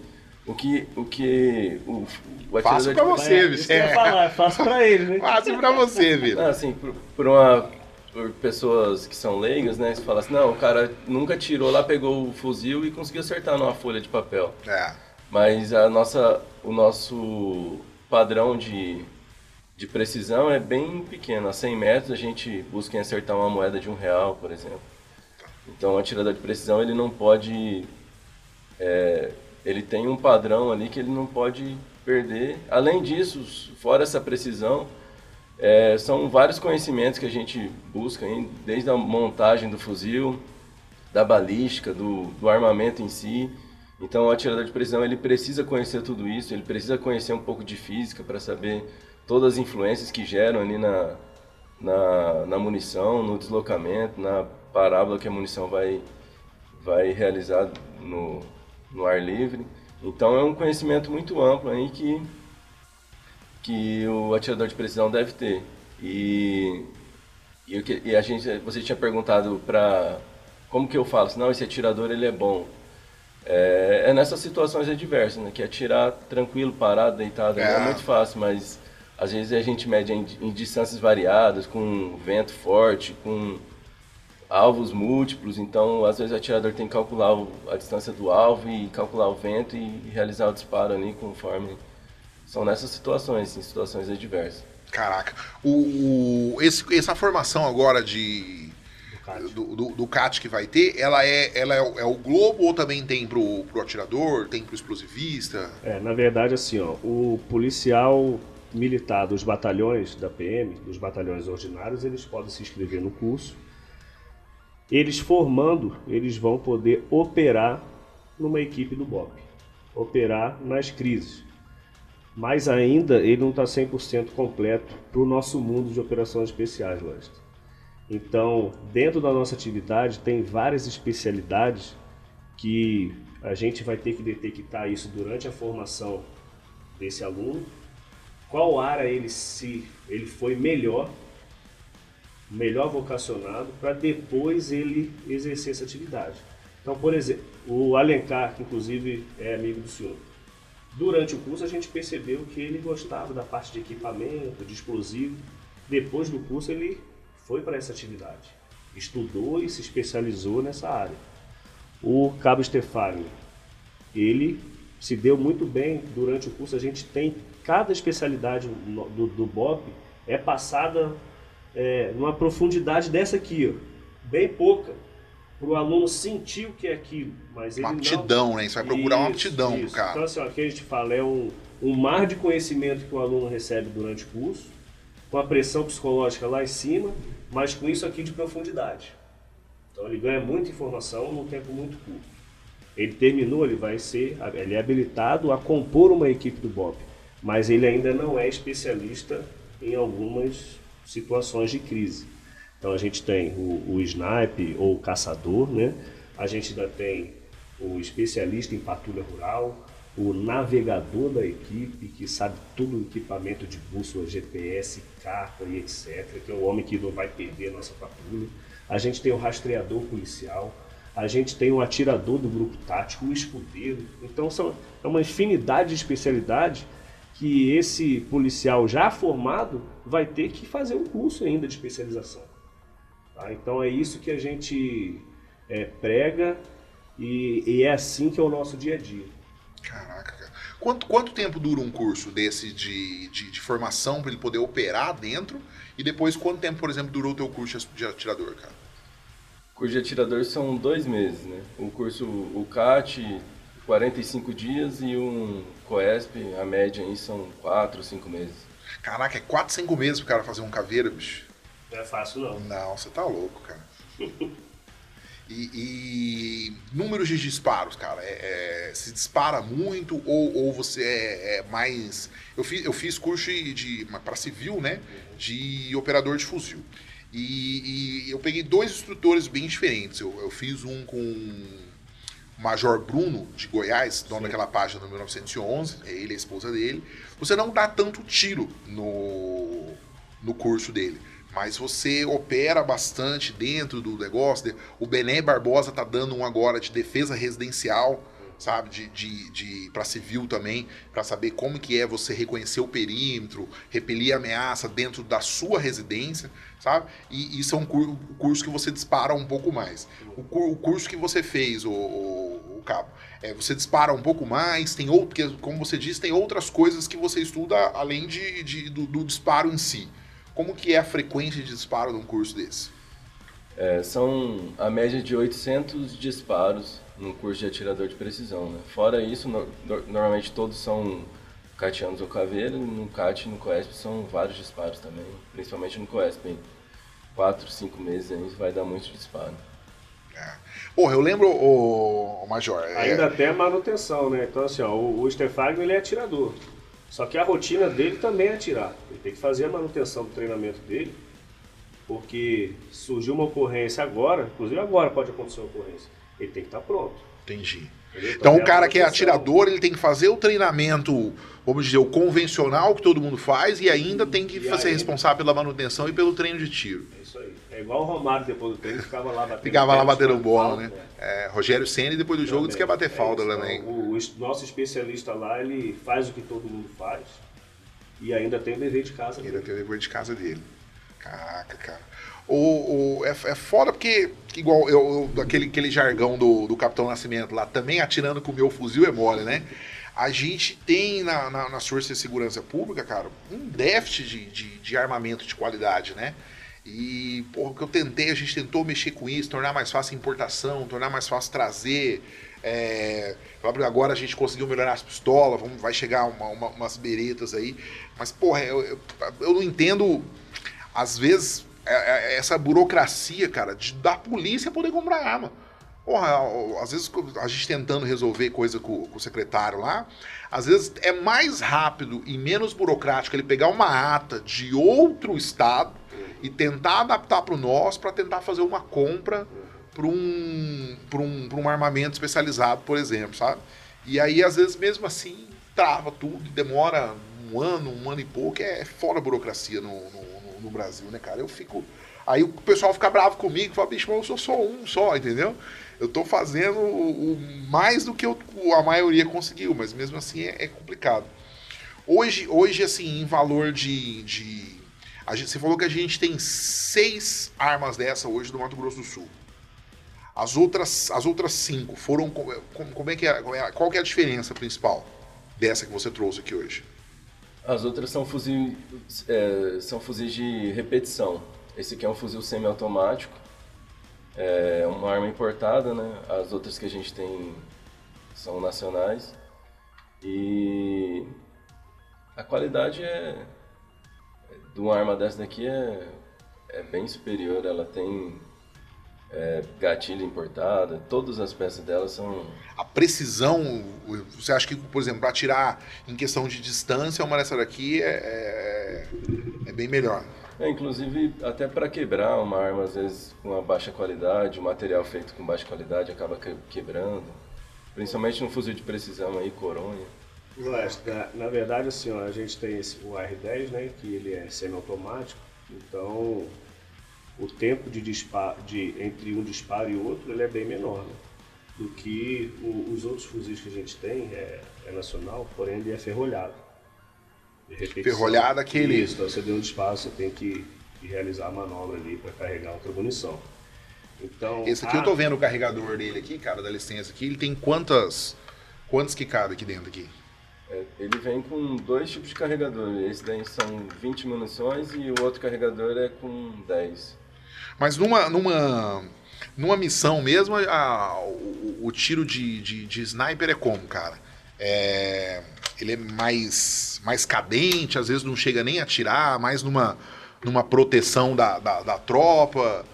o que o que o, o fácil para você, é. É. Falar, é fácil para ele, né? Fácil para você, Vitor. Assim, por, por uma por pessoas que são leigas, né? Você fala assim, não, o cara nunca tirou lá, pegou o fuzil e conseguiu acertar numa folha de papel. É. Mas a nossa, o nosso padrão de, de precisão é bem pequeno. A 100 metros a gente busca em acertar uma moeda de um real, por exemplo. Então, o atirador de precisão ele não pode... É, ele tem um padrão ali que ele não pode perder. Além disso, fora essa precisão, é, são vários conhecimentos que a gente busca, hein? desde a montagem do fuzil, da balística, do, do armamento em si. Então, o atirador de precisão ele precisa conhecer tudo isso, ele precisa conhecer um pouco de física para saber todas as influências que geram ali na, na, na, munição, no deslocamento, na parábola que a munição vai, vai realizar no, no ar livre. Então, é um conhecimento muito amplo aí que que o atirador de precisão deve ter. E, e, e a gente, você tinha perguntado para como que eu falo, não, esse atirador ele é bom. É, é nessas situações adversas, né? Que atirar tranquilo, parado, deitado, é, é muito fácil, mas às vezes a gente mede em, em, distâncias variadas, com vento forte, com alvos múltiplos, então às vezes o atirador tem que calcular o, a distância do alvo e calcular o vento e realizar o disparo ali conforme são nessas situações, em situações adversas. Caraca. O, o esse, essa formação agora de. Do, do, do, CAT que vai ter, ela é, ela é, é, o Globo ou também tem pro, pro atirador, tem pro explosivista? É, na verdade, assim, ó, o policial militar dos batalhões da PM, dos batalhões ordinários, eles podem se inscrever no curso. Eles formando, eles vão poder operar numa equipe do BOP, operar nas crises mas ainda ele não está 100% completo para o nosso mundo de operações especiais, lógico. Então, dentro da nossa atividade, tem várias especialidades que a gente vai ter que detectar isso durante a formação desse aluno. Qual área ele se ele foi melhor, melhor vocacionado para depois ele exercer essa atividade. Então, por exemplo, o Alencar, que inclusive é amigo do senhor, Durante o curso a gente percebeu que ele gostava da parte de equipamento, de explosivo. Depois do curso ele foi para essa atividade, estudou e se especializou nessa área. O Cabo Stefani, ele se deu muito bem durante o curso. A gente tem cada especialidade do, do BOP é passada é, numa profundidade dessa aqui, ó, bem pouca para o aluno sentir o que é aquilo. Mas uma ele aptidão, não... né? Você vai procurar isso, uma aptidão isso. cara. Então, assim, ó, aqui a gente fala, é um, um mar de conhecimento que o aluno recebe durante o curso, com a pressão psicológica lá em cima, mas com isso aqui de profundidade. Então ele ganha muita informação num tempo muito curto. Ele terminou, ele vai ser, ele é habilitado a compor uma equipe do BOP, mas ele ainda não é especialista em algumas situações de crise. Então a gente tem o, o snipe ou o caçador, né? A gente ainda tem o especialista em patrulha rural, o navegador da equipe, que sabe tudo o equipamento de bússola, GPS, carta e etc., que é o homem que não vai perder a nossa patrulha. A gente tem o rastreador policial, a gente tem o atirador do grupo tático, o escudeiro. Então são, é uma infinidade de especialidades que esse policial já formado vai ter que fazer um curso ainda de especialização. Tá? Então é isso que a gente é, prega e, e, é assim que é o nosso dia a dia. Caraca, cara. Quanto, quanto tempo dura um curso desse de, de, de formação para ele poder operar dentro? E depois, quanto tempo, por exemplo, durou o teu curso de atirador, cara? O curso de atirador são dois meses, né? O curso, o CAT, 45 dias e um COESP, a média aí são 4, 5 meses. Caraca, é 4, 5 meses pro cara fazer um caveira, bicho. Não é fácil não. Não, você tá louco, cara. E, e, números de disparos, cara, é, é, se dispara muito ou, ou você é, é, mais. Eu fiz, eu fiz curso de, de para civil, né? De operador de fuzil. E, e, eu peguei dois instrutores bem diferentes. Eu, eu fiz um com o Major Bruno, de Goiás, dono Sim. daquela página do 1911, é ele e a esposa dele. Você não dá tanto tiro no, no curso dele mas você opera bastante dentro do negócio. O Bené Barbosa tá dando um agora de defesa residencial, sabe, de, de, de para civil também, para saber como que é você reconhecer o perímetro, repelir ameaça dentro da sua residência, sabe? E isso é um curso que você dispara um pouco mais. O, o curso que você fez, o, o, o cabo, é, você dispara um pouco mais, tem outro, porque, como você disse, tem outras coisas que você estuda além de, de do, do disparo em si. Como que é a frequência de disparo num curso desse? É, são a média de 800 disparos num curso de atirador de precisão. Né? Fora isso, no, normalmente todos são catianos ou caveira, no CAT e no COESP são vários disparos também, principalmente no COESP. Em 4, 5 meses aí vai dar muito disparo. É. Porra, eu lembro, o, o Major... É Ainda é... tem a manutenção, né? Então assim, ó, o, o Stefano ele é atirador. Só que a rotina dele também é atirar. Ele tem que fazer a manutenção do treinamento dele, porque surgiu uma ocorrência agora, inclusive agora pode acontecer uma ocorrência, ele tem que estar pronto. Entendi. Então, então o cara que é atirador, ele tem que fazer o treinamento, vamos dizer, o convencional que todo mundo faz e ainda tem que ser responsável pela manutenção e pelo treino de tiro. É isso aí. É igual o Romário depois do treino, ficava lá batendo Ficava lá batendo bola, né? É, Rogério Senna depois do jogo disse que ia bater é falta isso, também. O, o, nosso especialista lá, ele faz o que todo mundo faz e ainda tem o dever de casa dele. Ainda tem o dever de casa dele. Caraca, cara. O, o, é, é foda porque, igual eu, aquele, aquele jargão do, do Capitão Nascimento lá, também atirando com o meu fuzil é mole, né? A gente tem na, na, nas forças de segurança pública, cara, um déficit de, de, de armamento de qualidade, né? E, porra, o que eu tentei, a gente tentou mexer com isso, tornar mais fácil a importação, tornar mais fácil trazer. É, agora a gente conseguiu melhorar as pistolas, vamos, vai chegar uma, uma, umas beretas aí. Mas, porra, eu, eu, eu não entendo, às vezes, é, é, essa burocracia, cara, de, da polícia poder comprar arma. Porra, às vezes a gente tentando resolver coisa com, com, o secretário lá, às vezes é mais rápido e menos burocrático ele pegar uma ata de outro estado e tentar adaptar para o nosso para tentar fazer uma compra para um, um, um armamento especializado, por exemplo, sabe? E aí, às vezes, mesmo assim, trava tudo, demora um ano, um ano e pouco, é fora burocracia no, no, no Brasil, né, cara? Eu fico. Aí o pessoal fica bravo comigo, fala, bicho, mas eu sou só um só, entendeu? Eu tô fazendo o, mais do que eu, a maioria conseguiu, mas mesmo assim é, é complicado. Hoje, hoje, assim, em valor de, de a gente, você falou que a gente tem seis armas dessa hoje no Mato Grosso do Sul. As outras, as outras cinco foram. Como é que é, é, qual que é a diferença principal dessa que você trouxe aqui hoje? As outras são fuzis, é, são fuzis de repetição. Esse aqui é um fuzil semiautomático. É uma arma importada, né? As outras que a gente tem são nacionais. E a qualidade é, de uma arma dessa daqui é, é bem superior. Ela tem é, gatilho importada, todas as peças dela são. A precisão, você acha que, por exemplo, para atirar em questão de distância, uma dessa daqui é, é, é bem melhor? É, inclusive, até para quebrar uma arma, às vezes com uma baixa qualidade, o material feito com baixa qualidade acaba quebrando. Principalmente no fuzil de precisão aí, Coronha. Mas, na, na verdade, assim, ó, a gente tem esse, o R10, né, que ele é semiautomático, então o tempo de disparo, de, entre um disparo e outro ele é bem menor né, do que o, os outros fuzis que a gente tem, é, é nacional, porém ele é ferrolhado. Ferrolhado aquele... Isso, então você deu um disparo, você tem que, que realizar a manobra ali para carregar outra munição. Então, Esse aqui a... eu tô vendo o carregador dele aqui, cara, da licença aqui, ele tem quantas... Quantos que cabe aqui dentro aqui? É, ele vem com dois tipos de carregador. Esse daí são 20 munições e o outro carregador é com 10. Mas numa, numa, numa missão mesmo, a, o, o, tiro de, de, de, sniper é como, cara? É, ele é mais, mais cadente, às vezes não chega nem a atirar, mais numa, numa proteção da, da, da tropa.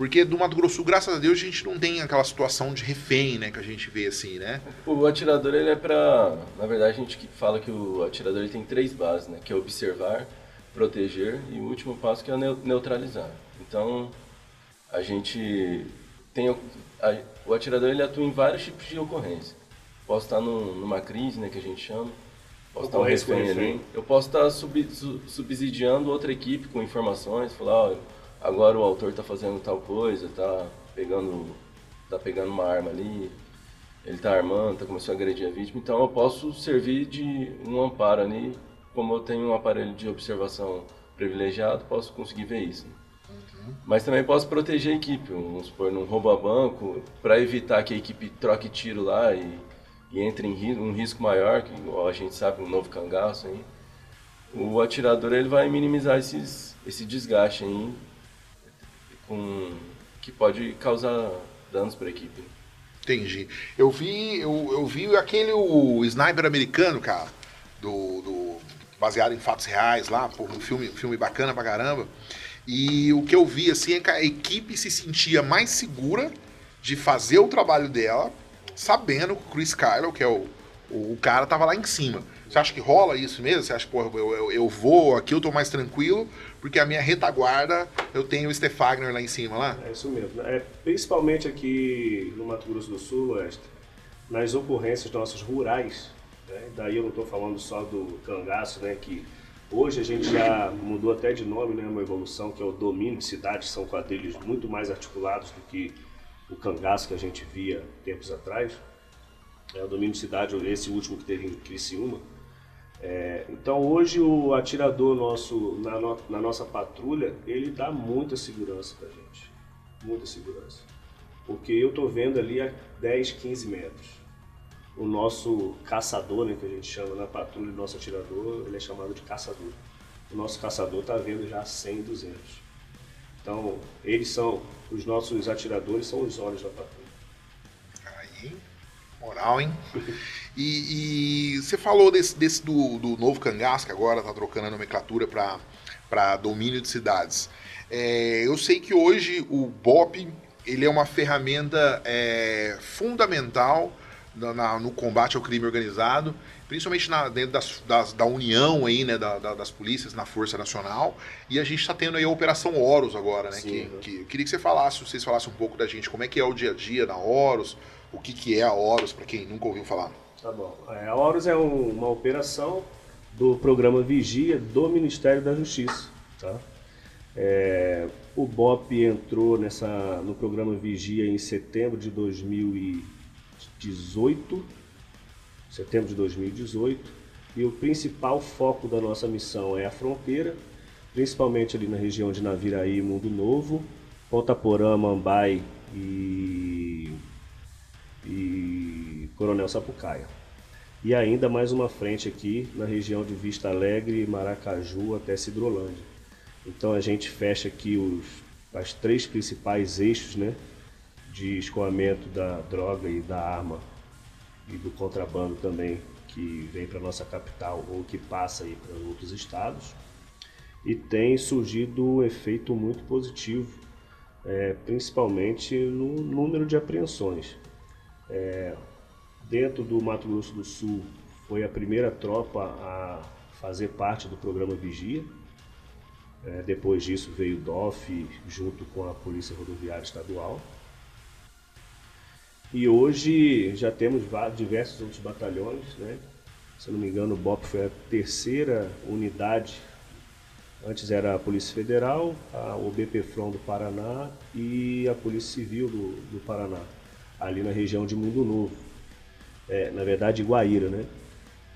Porque do Mato Grosso, graças a Deus, a gente não tem aquela situação de refém, né, que a gente vê assim, né? O atirador, ele é pra... Na verdade, a gente fala que o atirador ele tem três bases, né? Que é observar, proteger e o último passo que é neutralizar. Então, a gente tem... A, o atirador, ele atua em vários tipos de ocorrência. Posso estar no, numa crise, né, que a gente chama. Posso estar um refém ali. Eu posso estar sub, subsidiando outra equipe com informações, falar, ó agora o autor está fazendo tal coisa, está pegando, tá pegando uma arma ali, ele está armando, tá começando a agredir a vítima, então eu posso servir de um amparo ali, como eu tenho um aparelho de observação privilegiado, posso conseguir ver isso. Uhum. Mas também posso proteger a equipe, vamos supor, num roubo a banco, para evitar que a equipe troque tiro lá e, e entre em um risco maior, que a gente sabe, um novo cangaço aí. O atirador ele vai minimizar esses, esse desgaste aí com que pode causar danos para a equipe. Entendi. Eu vi, eu, eu vi aquele o sniper americano, cara, do, do baseado em fatos reais lá, um filme, filme bacana pra caramba. E o que eu vi assim é que a equipe se sentia mais segura de fazer o trabalho dela, sabendo que o Chris Kylo, que é o, o, o cara, tava lá em cima. Você acha que rola isso mesmo? Você acha que eu, eu, eu, vou aqui, eu tô mais tranquilo, porque a minha retaguarda eu tenho o Stefagner lá em cima lá? É isso mesmo. É, principalmente aqui no Mato Grosso do Sul, Oeste, nas ocorrências nossas rurais, né? daí eu não estou falando só do cangaço, né? que hoje a gente já mudou até de nome, né? uma evolução, que é o domínio de cidades, são quadrilhos muito mais articulados do que o cangaço que a gente via tempos atrás. É o domínio de cidade, esse último que teve em Criciúma, é, então hoje o atirador nosso na, no, na, nossa patrulha ele dá muita segurança para gente, muita segurança, porque eu tô vendo ali a 10, 15 metros. O nosso caçador, né, que a gente chama na patrulha, nosso atirador, ele é chamado de caçador. O nosso caçador tá vendo já 100, 200. Então eles são os nossos atiradores são os olhos da patrulha. Aí, moral, hein? E, e você falou desse, desse do, do novo cangaço, que agora está trocando a nomenclatura para domínio de cidades. É, eu sei que hoje o BOP ele é uma ferramenta é, fundamental na, no combate ao crime organizado, principalmente na, dentro das, das, da união aí, né, da, da, das polícias na Força Nacional. E a gente está tendo aí a Operação Horus agora, né? Sim, que, que, eu queria que você falasse, vocês falassem um pouco da gente, como é que é o dia a dia na Horus, o que, que é a Horus, para quem nunca ouviu falar. Tá bom. É, a Horus é um, uma operação do programa Vigia do Ministério da Justiça. Tá? É, o BOP entrou nessa, no programa Vigia em setembro de 2018. Setembro de 2018. E o principal foco da nossa missão é a fronteira, principalmente ali na região de Naviraí, Mundo Novo, Ponta Porã, Mambai e, e Coronel Sapucaia. E ainda mais uma frente aqui na região de Vista Alegre, Maracaju até Cidrolândia. Então a gente fecha aqui os as três principais eixos né, de escoamento da droga e da arma e do contrabando também que vem para nossa capital ou que passa aí para outros estados. E tem surgido um efeito muito positivo, é, principalmente no número de apreensões. É, dentro do Mato Grosso do Sul, foi a primeira tropa a fazer parte do programa Vigia. É, depois disso veio o DOF junto com a Polícia Rodoviária Estadual. E hoje já temos diversos outros batalhões, né? Se eu não me engano, o BOP foi a terceira unidade. Antes era a Polícia Federal, a, o BPFROM do Paraná e a Polícia Civil do, do Paraná, ali na região de Mundo Novo. É, na verdade, Guaíra, né?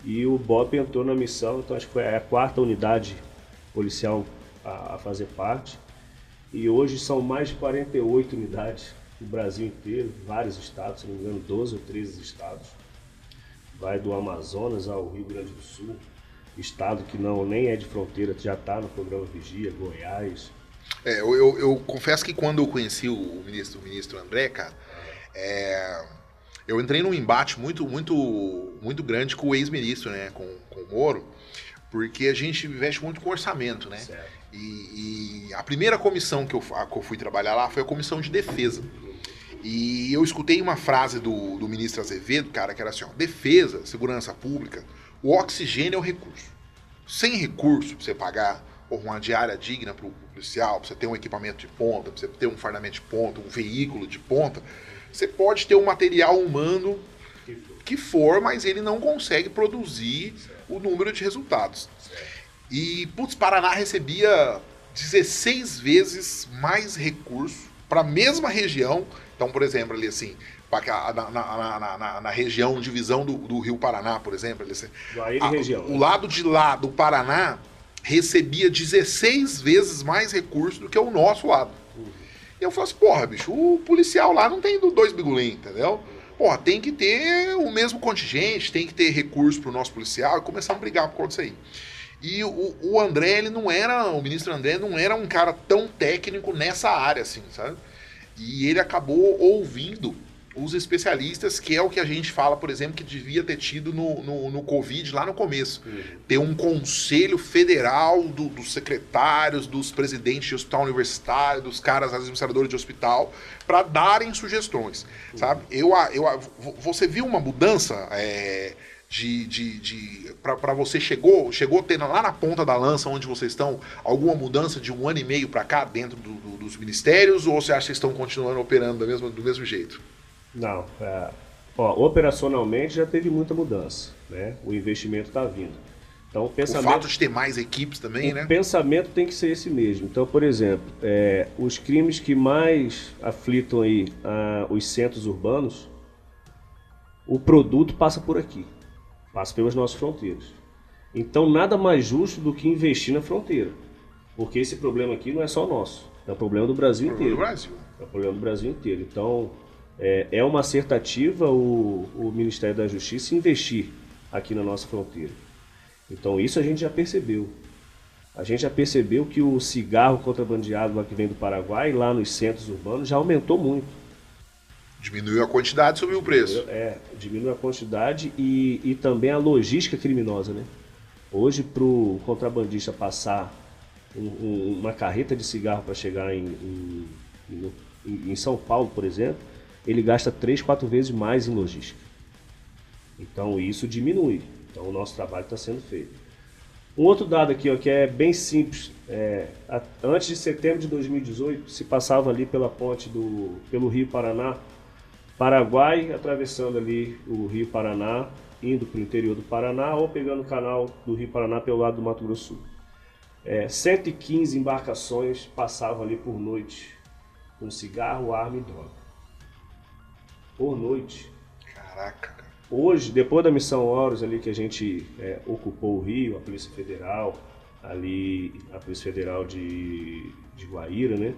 E o BOP entrou na missão, então acho que foi a quarta unidade policial a, a fazer parte. E hoje são mais de 48 unidades no Brasil inteiro, vários estados, se não me engano, 12 ou 13 estados. Vai do Amazonas ao Rio Grande do Sul, estado que não nem é de fronteira, já está no programa Vigia, Goiás. É, eu, eu, eu, confesso que quando eu conheci o ministro, o ministro André, cara, é, eu entrei num embate muito, muito, muito grande com o ex-ministro, né, com, com o Moro, porque a gente investe muito com orçamento, né? E, e, a primeira comissão que eu, que eu fui trabalhar lá foi a comissão de defesa. E eu escutei uma frase do, do ministro Azevedo, cara, que era assim: ó, defesa, segurança pública, o oxigênio é o recurso. Sem recurso para você pagar uma diária digna para o policial, para você ter um equipamento de ponta, para você ter um fardamento de ponta, um veículo de ponta, você pode ter um material humano que for, mas ele não consegue produzir o número de resultados. E, putz, Paraná recebia 16 vezes mais recurso para a mesma região. Então, por exemplo, ali assim, na, na, na, na região, divisão do, do, Rio Paraná, por exemplo. Ali, assim, a, região, o né? lado de lá do Paraná recebia 16 vezes mais recurso do que o nosso lado. E eu falei assim, porra, bicho, o policial lá não tem dois bigulinhos, entendeu? Porra, tem que ter o mesmo contingente, tem que ter recurso para o nosso policial e começar a brigar por conta disso aí. E o, o, André, ele não era, o ministro André não era um cara tão técnico nessa área, assim, sabe? E ele acabou ouvindo os especialistas, que é o que a gente fala, por exemplo, que devia ter tido no, no, no Covid lá no começo. Uhum. Ter um conselho federal do, dos secretários, dos presidentes de hospital universitário, dos caras administradores de hospital, para darem sugestões, uhum. sabe? Eu, eu, você viu uma mudança é, de, de, de para você chegou chegou tendo lá na ponta da lança onde vocês estão alguma mudança de um ano e meio para cá dentro do, do, dos ministérios ou você acha que estão continuando operando do mesmo, do mesmo jeito? Não, é, ó, operacionalmente já teve muita mudança, né? O investimento está vindo. Então, o, pensamento, o fato de ter mais equipes também, o né? O pensamento tem que ser esse mesmo. Então, por exemplo, é, os crimes que mais aflitam aí os centros urbanos, o produto passa por aqui, passa pelas nossas fronteiras. Então, nada mais justo do que investir na fronteira, porque esse problema aqui não é só nosso, é o problema do Brasil é inteiro. Do Brasil. É o problema do Brasil inteiro. Então, é, é uma acertativa o, o Ministério da Justiça investir aqui na nossa fronteira. Então isso a gente já percebeu. A gente já percebeu que o cigarro contrabandeado lá que vem do Paraguai, lá nos centros urbanos, já aumentou muito. Diminuiu a quantidade, subiu o preço. É, diminuiu a quantidade e, e também a logística criminosa, né? Hoje, para o contrabandista passar um, um, uma carreta de cigarro para chegar em, em, em, São Paulo, por exemplo, ele gasta três, quatro vezes mais em logística. Então isso diminui. Então o nosso trabalho está sendo feito. Um outro dado aqui, ó, que é bem simples. É, a, antes de setembro de 2018, se passava ali pela ponte do, pelo Rio Paraná, Paraguai, atravessando ali o Rio Paraná, indo para o interior do Paraná ou pegando o canal do Rio Paraná pelo lado do Mato Grosso Sul. É, 115 embarcações passavam ali por noite com cigarro, arma e droga por noite. Caraca. Hoje, depois da missão Horus ali que a gente é, ocupou o Rio, a Polícia Federal, ali a Polícia Federal de, de Guaíra, né?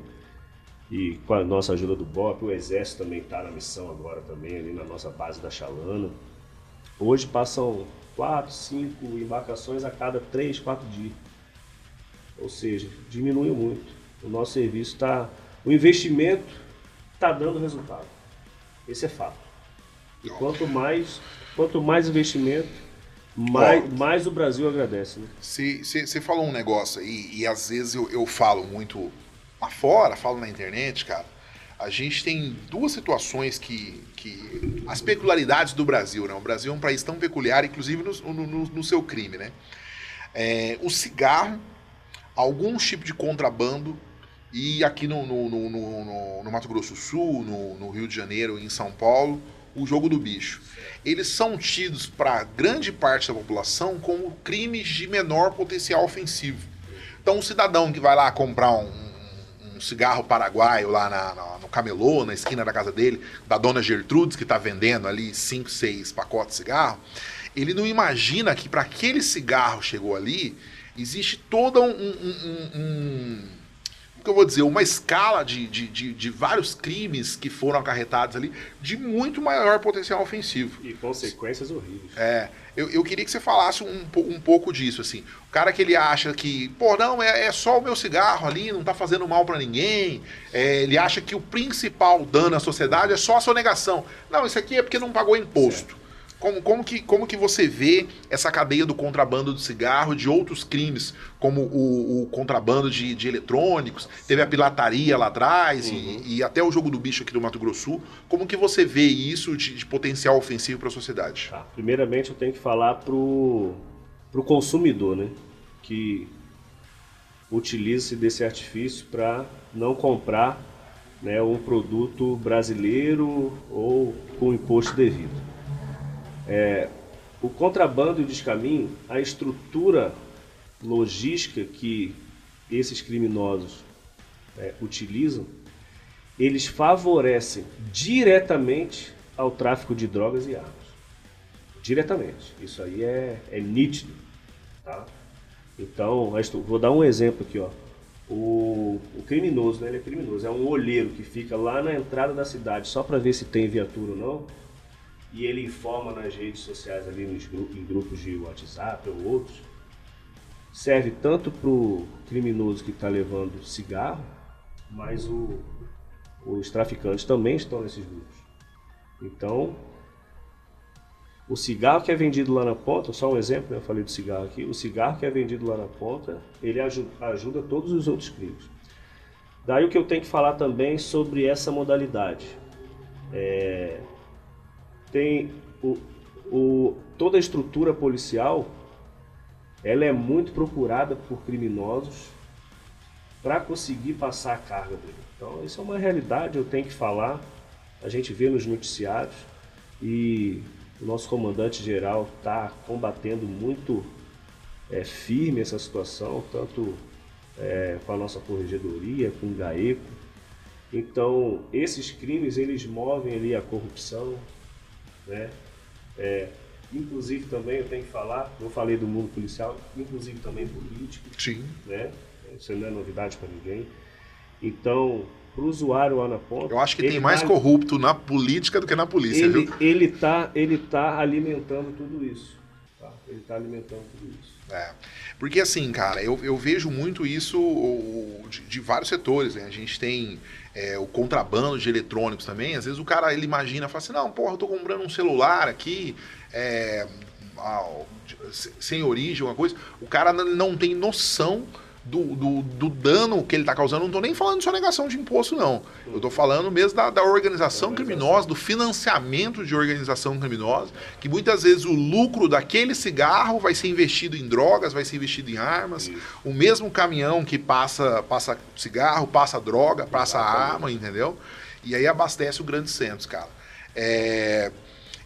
E com a nossa ajuda do BOP, o Exército também está na missão agora também, ali na nossa base da Chalana. Hoje passam quatro, cinco embarcações a cada três, quatro dias. Ou seja, diminuiu muito. O nosso serviço está. O investimento está dando resultado. Esse é fato. E quanto mais, quanto mais investimento, mais, mais o Brasil agradece. Você né? falou um negócio aí, e às vezes eu, eu falo muito lá fora, falo na internet, cara. A gente tem duas situações que, que. As peculiaridades do Brasil, né? O Brasil é um país tão peculiar, inclusive no, no, no seu crime, né? É, o cigarro, algum tipo de contrabando e aqui no, no, no, no, Mato Grosso do Sul, no, Rio de Janeiro em São Paulo, o jogo do bicho. Eles são tidos para grande parte da população como crimes de menor potencial ofensivo. Então, um cidadão que vai lá comprar um, um cigarro paraguaio lá na, na, no camelô, na esquina da casa dele, da dona Gertrudes, que está vendendo ali 5, 6 pacotes de cigarro, ele não imagina que para aquele cigarro chegou ali, existe todo um, um, um que eu vou dizer, uma escala de, de, de, de, vários crimes que foram acarretados ali, de muito maior potencial ofensivo. E consequências horríveis. É. Eu, eu queria que você falasse um, um pouco disso, assim. O cara que ele acha que, pô, não, é, é só o meu cigarro ali, não tá fazendo mal para ninguém. É, ele acha que o principal dano à sociedade é só a sonegação. Não, isso aqui é porque não pagou imposto. Certo. Como, como, que, como que você vê essa cadeia do contrabando do cigarro, de outros crimes, como o, o contrabando de, de, eletrônicos, teve a pilataria lá atrás uhum. e, e, até o jogo do bicho aqui do Mato Grosso. Como que você vê isso de, de potencial ofensivo para a sociedade? Tá. Primeiramente, eu tenho que falar para o consumidor, né? Que utilize desse artifício para não comprar né, um produto brasileiro ou com imposto devido. É, o contrabando e o descaminho, a estrutura logística que esses criminosos é, utilizam, eles favorecem diretamente ao tráfico de drogas e armas. Diretamente. Isso aí é, é nítido. Tá? Então, vou dar um exemplo aqui. Ó. O, o criminoso, né, ele é criminoso, é um olheiro que fica lá na entrada da cidade só para ver se tem viatura ou não e ele informa nas redes sociais ali nos grupos, em grupos de WhatsApp ou outros, serve tanto para o criminoso que está levando cigarro, mas o, os traficantes também estão nesses grupos. Então, o cigarro que é vendido lá na ponta, só um exemplo, né? eu falei do cigarro aqui, o cigarro que é vendido lá na ponta, ele ajuda, ajuda todos os outros crimes. Daí o que eu tenho que falar também sobre essa modalidade. É, tem o, o, toda a estrutura policial ela é muito procurada por criminosos para conseguir passar a carga dele. Então isso é uma realidade, eu tenho que falar. A gente vê nos noticiários e o nosso comandante geral está combatendo muito é, firme essa situação, tanto é, com a nossa corregedoria, com o GAECO. Então esses crimes eles movem ali a corrupção, né? É, inclusive também eu tenho que falar, eu falei do mundo policial, inclusive também político. Sim. Né? Isso não é novidade para ninguém. Então, para o usuário lá na ponta. Eu acho que tem mais tá, corrupto na política do que na polícia, ele, viu? Ele está ele tá alimentando tudo isso. Tá? Ele está alimentando tudo isso. É. Porque assim, cara, eu, eu vejo muito isso de, de vários setores. Né? A gente tem é, o contrabando de eletrônicos também. Às vezes o cara ele imagina, fala assim, não, porra, eu tô comprando um celular aqui, é, sem origem, alguma coisa. O cara não tem noção do, do, do, dano que ele está causando. Não estou nem falando de sonegação de imposto, não. Eu estou falando mesmo da, da organização criminosa, do financiamento de organização criminosa, que muitas vezes o lucro daquele cigarro vai ser investido em drogas, vai ser investido em armas. Isso. O mesmo caminhão que passa, passa cigarro, passa droga, passa arma, entendeu? E aí abastece o Grande Centros, cara. É,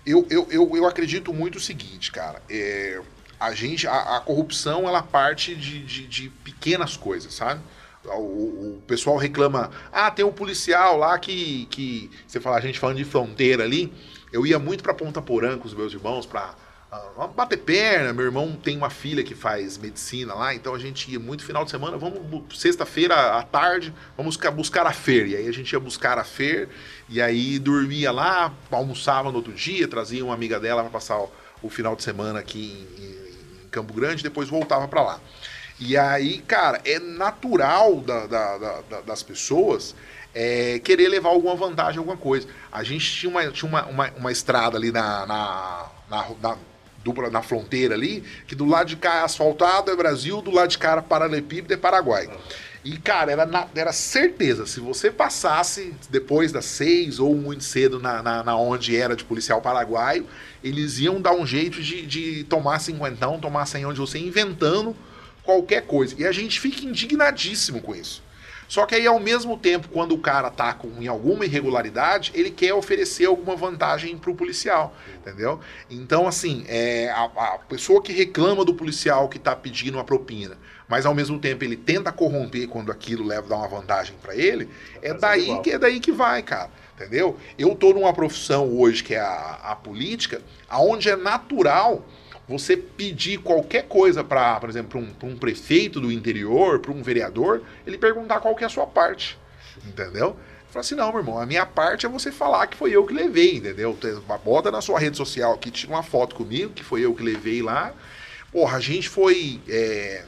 eu, eu, eu, eu acredito muito o seguinte, cara. É, a gente, a, a corrupção, ela parte de, de, de pequenas coisas, sabe? O, o, pessoal reclama, ah, tem um policial lá que, que você fala, a gente falando de fronteira ali, eu ia muito para Ponta Porã com os meus irmãos para uh, bater perna. Meu irmão tem uma filha que faz medicina lá, então a gente ia muito final de semana, vamos sexta-feira à tarde, vamos buscar a feira. E aí a gente ia buscar a feira e aí dormia lá, almoçava no outro dia, trazia uma amiga dela para passar o, o, final de semana aqui em, Campo Grande, depois voltava para lá. E aí, cara, é natural da, da, da, das pessoas é, querer levar alguma vantagem, alguma coisa. A gente tinha uma, tinha uma, uma, uma estrada ali na, na, na, na, dupla, na fronteira ali, que do lado de cá é asfaltado, é Brasil, do lado de cá era Paralelepípedo, é Paraguai. E, cara, era, na, era certeza, se você passasse depois das seis ou muito cedo na, na, na, onde era de policial paraguaio, eles iam dar um jeito de, de tomar cinquentão, tomar cem onde você inventando qualquer coisa. E a gente fica indignadíssimo com isso. Só que aí, ao mesmo tempo, quando o cara tá com, em alguma irregularidade, ele quer oferecer alguma vantagem pro policial, entendeu? Então, assim, é, a, a pessoa que reclama do policial que tá pedindo uma propina, mas ao mesmo tempo ele tenta corromper quando aquilo leva dar uma vantagem para ele, é daí, que, é daí que vai, cara. Entendeu? Eu tô numa profissão hoje que é a, a política, aonde é natural você pedir qualquer coisa para, por exemplo, um, um, prefeito do interior, para um vereador, ele perguntar qual que é a sua parte, entendeu? Fala assim, não, meu irmão, a minha parte é você falar que foi eu que levei, entendeu? Bota na sua rede social aqui, tira uma foto comigo, que foi eu que levei lá. Porra, a gente foi. É...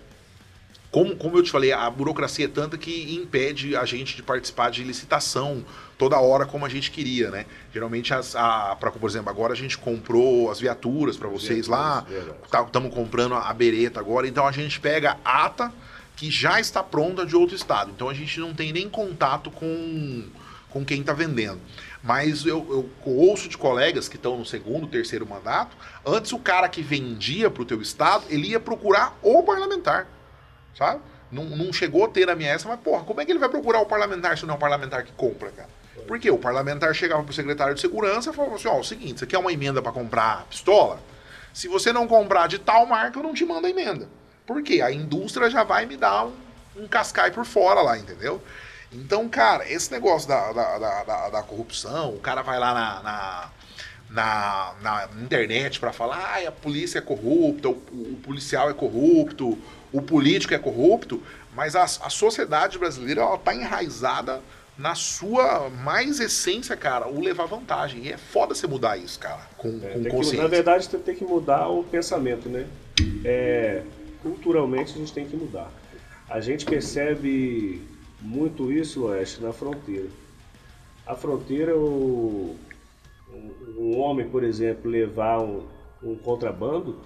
Como, como eu te falei, a burocracia é tanta que impede a gente de participar de licitação toda hora como a gente queria, né? Geralmente, as, a, pra, por exemplo, agora a gente comprou as viaturas para vocês lá, estamos tá, comprando a bereta agora, então a gente pega a ata que já está pronta de outro estado, então a gente não tem nem contato com, com quem está vendendo. Mas eu, eu, ouço de colegas que estão no segundo, terceiro mandato, antes o cara que vendia para o teu estado, ele ia procurar o parlamentar, sabe? Não, não chegou a ter na minha essa, mas porra, como é que ele vai procurar o parlamentar se não é o parlamentar que compra, cara? Porque o parlamentar chegava para o secretário de segurança e falava assim: ó, oh, o seguinte, você quer uma emenda para comprar pistola? Se você não comprar de tal marca, eu não te mando a emenda. Por quê? A indústria já vai me dar um, um cascai por fora lá, entendeu? Então, cara, esse negócio da, da, da, da corrupção, o cara vai lá na, na na, na, internet para falar ah, a polícia é corrupta, o, o, policial é corrupto, o político é corrupto, mas a, a sociedade brasileira ela está enraizada na sua mais essência, cara, o levar vantagem. E é foda você mudar isso, cara, com, é, com consciência. Que, na verdade, você tem que mudar o pensamento, né? É, culturalmente, a gente tem que mudar. A gente percebe muito isso, Oeste, na fronteira. A fronteira, o, um, homem, por exemplo, levar um, um contrabando,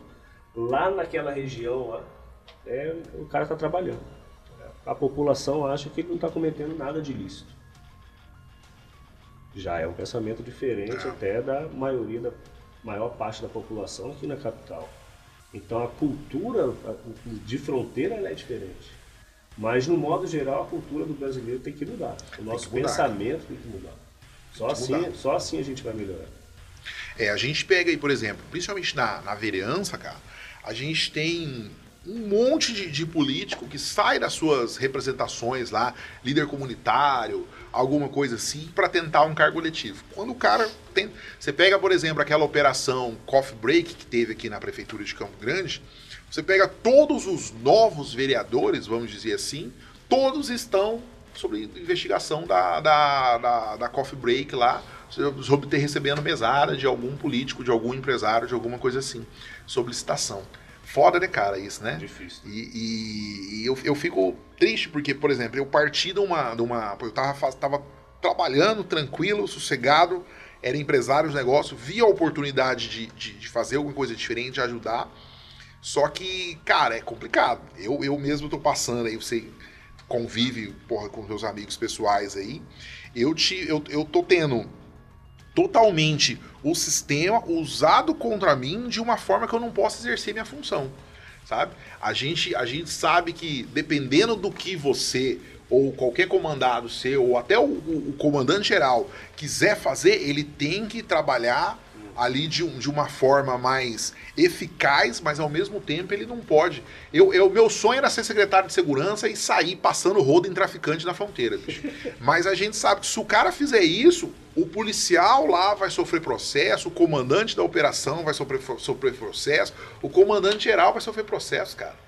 lá naquela região, lá, é, o cara está trabalhando. A população acha que ele não está cometendo nada de ilícito já é um pensamento diferente até da maioria da maior parte da população aqui na capital. Então a cultura de fronteira é diferente. Mas no modo geral a cultura do brasileiro tem que mudar. O nosso tem mudar. pensamento tem que mudar. Só, assim, mudar. só assim a gente vai melhorar. É, a gente pega aí, por exemplo, principalmente na, na vereança, cara, a gente tem um monte de, de, político que sai das suas representações lá, líder comunitário, alguma coisa assim, para tentar um cargo eletivo. Quando o cara tem. Você pega, por exemplo, aquela operação Coffee Break que teve aqui na Prefeitura de Campo Grande, você pega todos os novos vereadores, vamos dizer assim, todos estão sobre investigação da, da, da, da Coffee Break lá, sobre ter recebendo mesada de algum político, de algum empresário, de alguma coisa assim, sobre licitação foda, né, cara, isso, né? Difícil. E, e, e eu, eu fico triste porque, por exemplo, eu parti de uma. De uma eu tava, tava trabalhando tranquilo, sossegado, era empresário de negócio, via a oportunidade de, de, de, fazer alguma coisa diferente, de ajudar. Só que, cara, é complicado. Eu, eu mesmo tô passando aí, você convive porra, com seus amigos pessoais aí. Eu, te, eu, eu tô tendo totalmente o sistema usado contra mim de uma forma que eu não posso exercer minha função, sabe? A gente, a gente sabe que dependendo do que você ou qualquer comandado seu, ou até o, o, o comandante geral quiser fazer, ele tem que trabalhar ali de, um, de uma forma mais eficaz, mas ao mesmo tempo ele não pode. Eu, eu meu sonho era ser secretário de segurança e sair passando rodo em traficante na fronteira. Bicho. Mas a gente sabe que se o cara fizer isso, o policial lá vai sofrer processo, o comandante da operação vai sofrer, sofrer processo, o comandante geral vai sofrer processo, cara.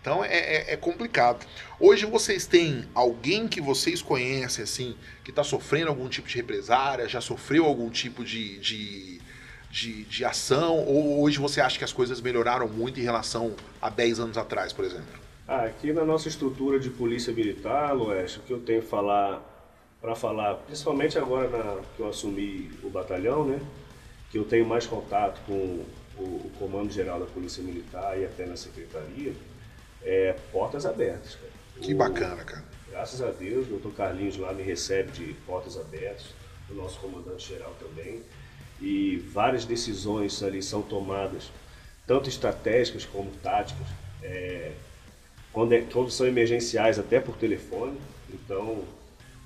Então é, é, é, complicado. Hoje vocês têm alguém que vocês conhecem, assim, que está sofrendo algum tipo de represária, já sofreu algum tipo de, de de, de ação? Ou hoje você acha que as coisas melhoraram muito em relação a 10 anos atrás, por exemplo? Ah, aqui na nossa estrutura de polícia militar, Loeste, o que eu tenho falar para falar, principalmente agora na, que eu assumi o batalhão, né? Que eu tenho mais contato com o, o Comando Geral da Polícia Militar e até na Secretaria, é portas abertas. Cara. Que o, bacana, cara. Graças a Deus, o doutor Carlinhos lá me recebe de portas abertas, o nosso comandante geral também e várias decisões ali são tomadas, tanto estratégicas como táticas, é, quando, é, quando são emergenciais até por telefone. Então,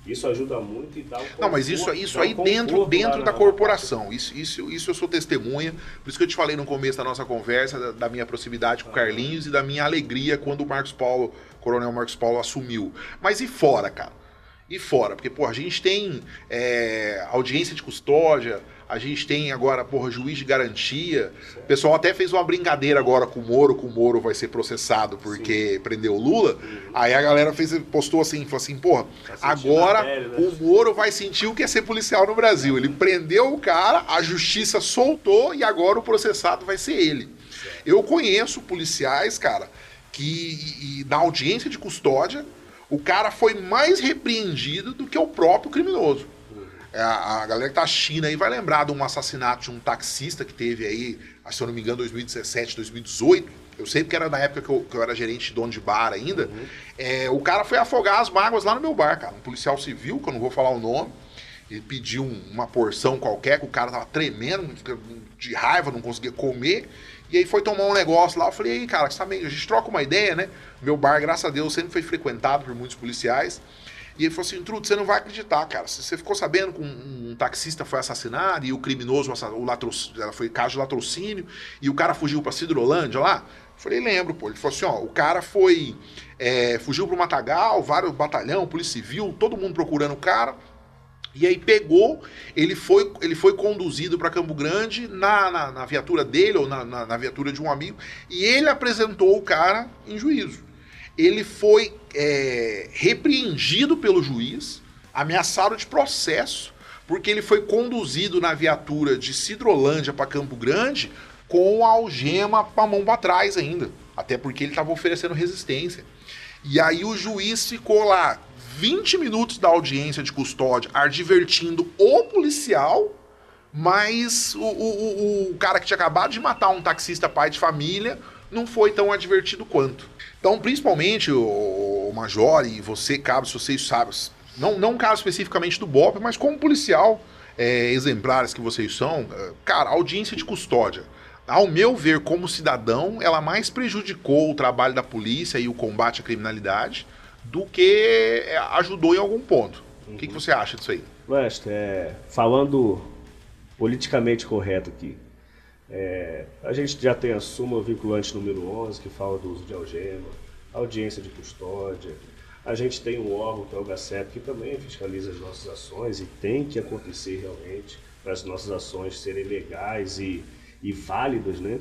isso ajuda muito e dá um Não, mas isso, isso dá um aí dentro, dentro da na- corporação. Isso, isso, isso eu sou testemunha. Por isso que eu te falei no começo da nossa conversa, da, da minha proximidade com o Carlinhos e da minha alegria quando o Marcos Paulo, o Coronel Marcos Paulo assumiu. Mas e fora, cara? E fora? Porque, pô, a gente tem é, audiência de custódia, a gente tem agora, porra, juiz de garantia. O pessoal até fez uma brincadeira agora com o Moro, que o Moro vai ser processado porque prendeu o Lula. Aí a galera fez, postou assim, falou assim, porra, Tá agora pele, né? o Moro vai sentir o que é ser policial no Brasil. Ele prendeu o cara, a justiça soltou e agora o processado vai ser ele. Eu conheço policiais, cara, que e- e na audiência de custódia, o cara foi mais repreendido do que o próprio criminoso. É, A, a galera que tá assistindo aí vai lembrar de um assassinato de um taxista que teve aí, se eu não me engano, 2017, 2018. Eu sei porque era na época que eu, que eu era gerente de dono de bar ainda. É, o cara foi afogar as mágoas lá no meu bar, cara. Um policial civil, que eu não vou falar o nome. Ele pediu um- uma porção qualquer, que o cara tava tremendo, de raiva, não conseguia comer. E aí foi tomar um negócio lá. Eu falei, aí, cara, tá meio... a gente troca uma ideia, né? Meu bar, graças a Deus, sempre foi frequentado por muitos policiais. E ele falou assim, Truto, você não vai acreditar, cara. Você ficou sabendo que um, um taxista foi assassinado e o criminoso, o latrocínio, ela foi caso de latrocínio, e o cara fugiu pra Cidrolândia lá? Eu falei, lembro, pô. Ele falou assim, ó, o cara foi, é, fugiu pro Matagal, vários batalhão, polícia civil, todo mundo procurando o cara. E aí pegou, ele foi, ele foi conduzido para Campo Grande na, na, na viatura dele ou na, na, na viatura de um amigo, e ele apresentou o cara em juízo. Ele foi é, repreendido pelo juiz, ameaçado de processo, porque ele foi conduzido na viatura de Cidrolândia para Campo Grande com a algema com a mão para trás ainda, até porque ele estava oferecendo resistência. E aí o juiz ficou lá 20 minutos da audiência de custódia advertindo o policial, mas o, o, o, cara que tinha acabado de matar um taxista pai de família não foi tão advertido quanto. Então, principalmente o, o Major e você, Cabo, se vocês sabem, não, não um caso especificamente do BOP, mas como policial é, exemplares que vocês são, é, cara, audiência de custódia. Ao meu ver, como cidadão, ela mais prejudicou o trabalho da polícia e o combate à criminalidade do que ajudou em algum ponto. O que, que você acha disso aí? West, é, falando politicamente correto aqui, é, a gente já tem a súmula vinculante número 11, que fala do uso de algema, audiência de custódia. A gente tem um órgão, que é o GACEP, que também fiscaliza as nossas ações e tem que acontecer realmente para as nossas ações serem legais e, e válidas, né?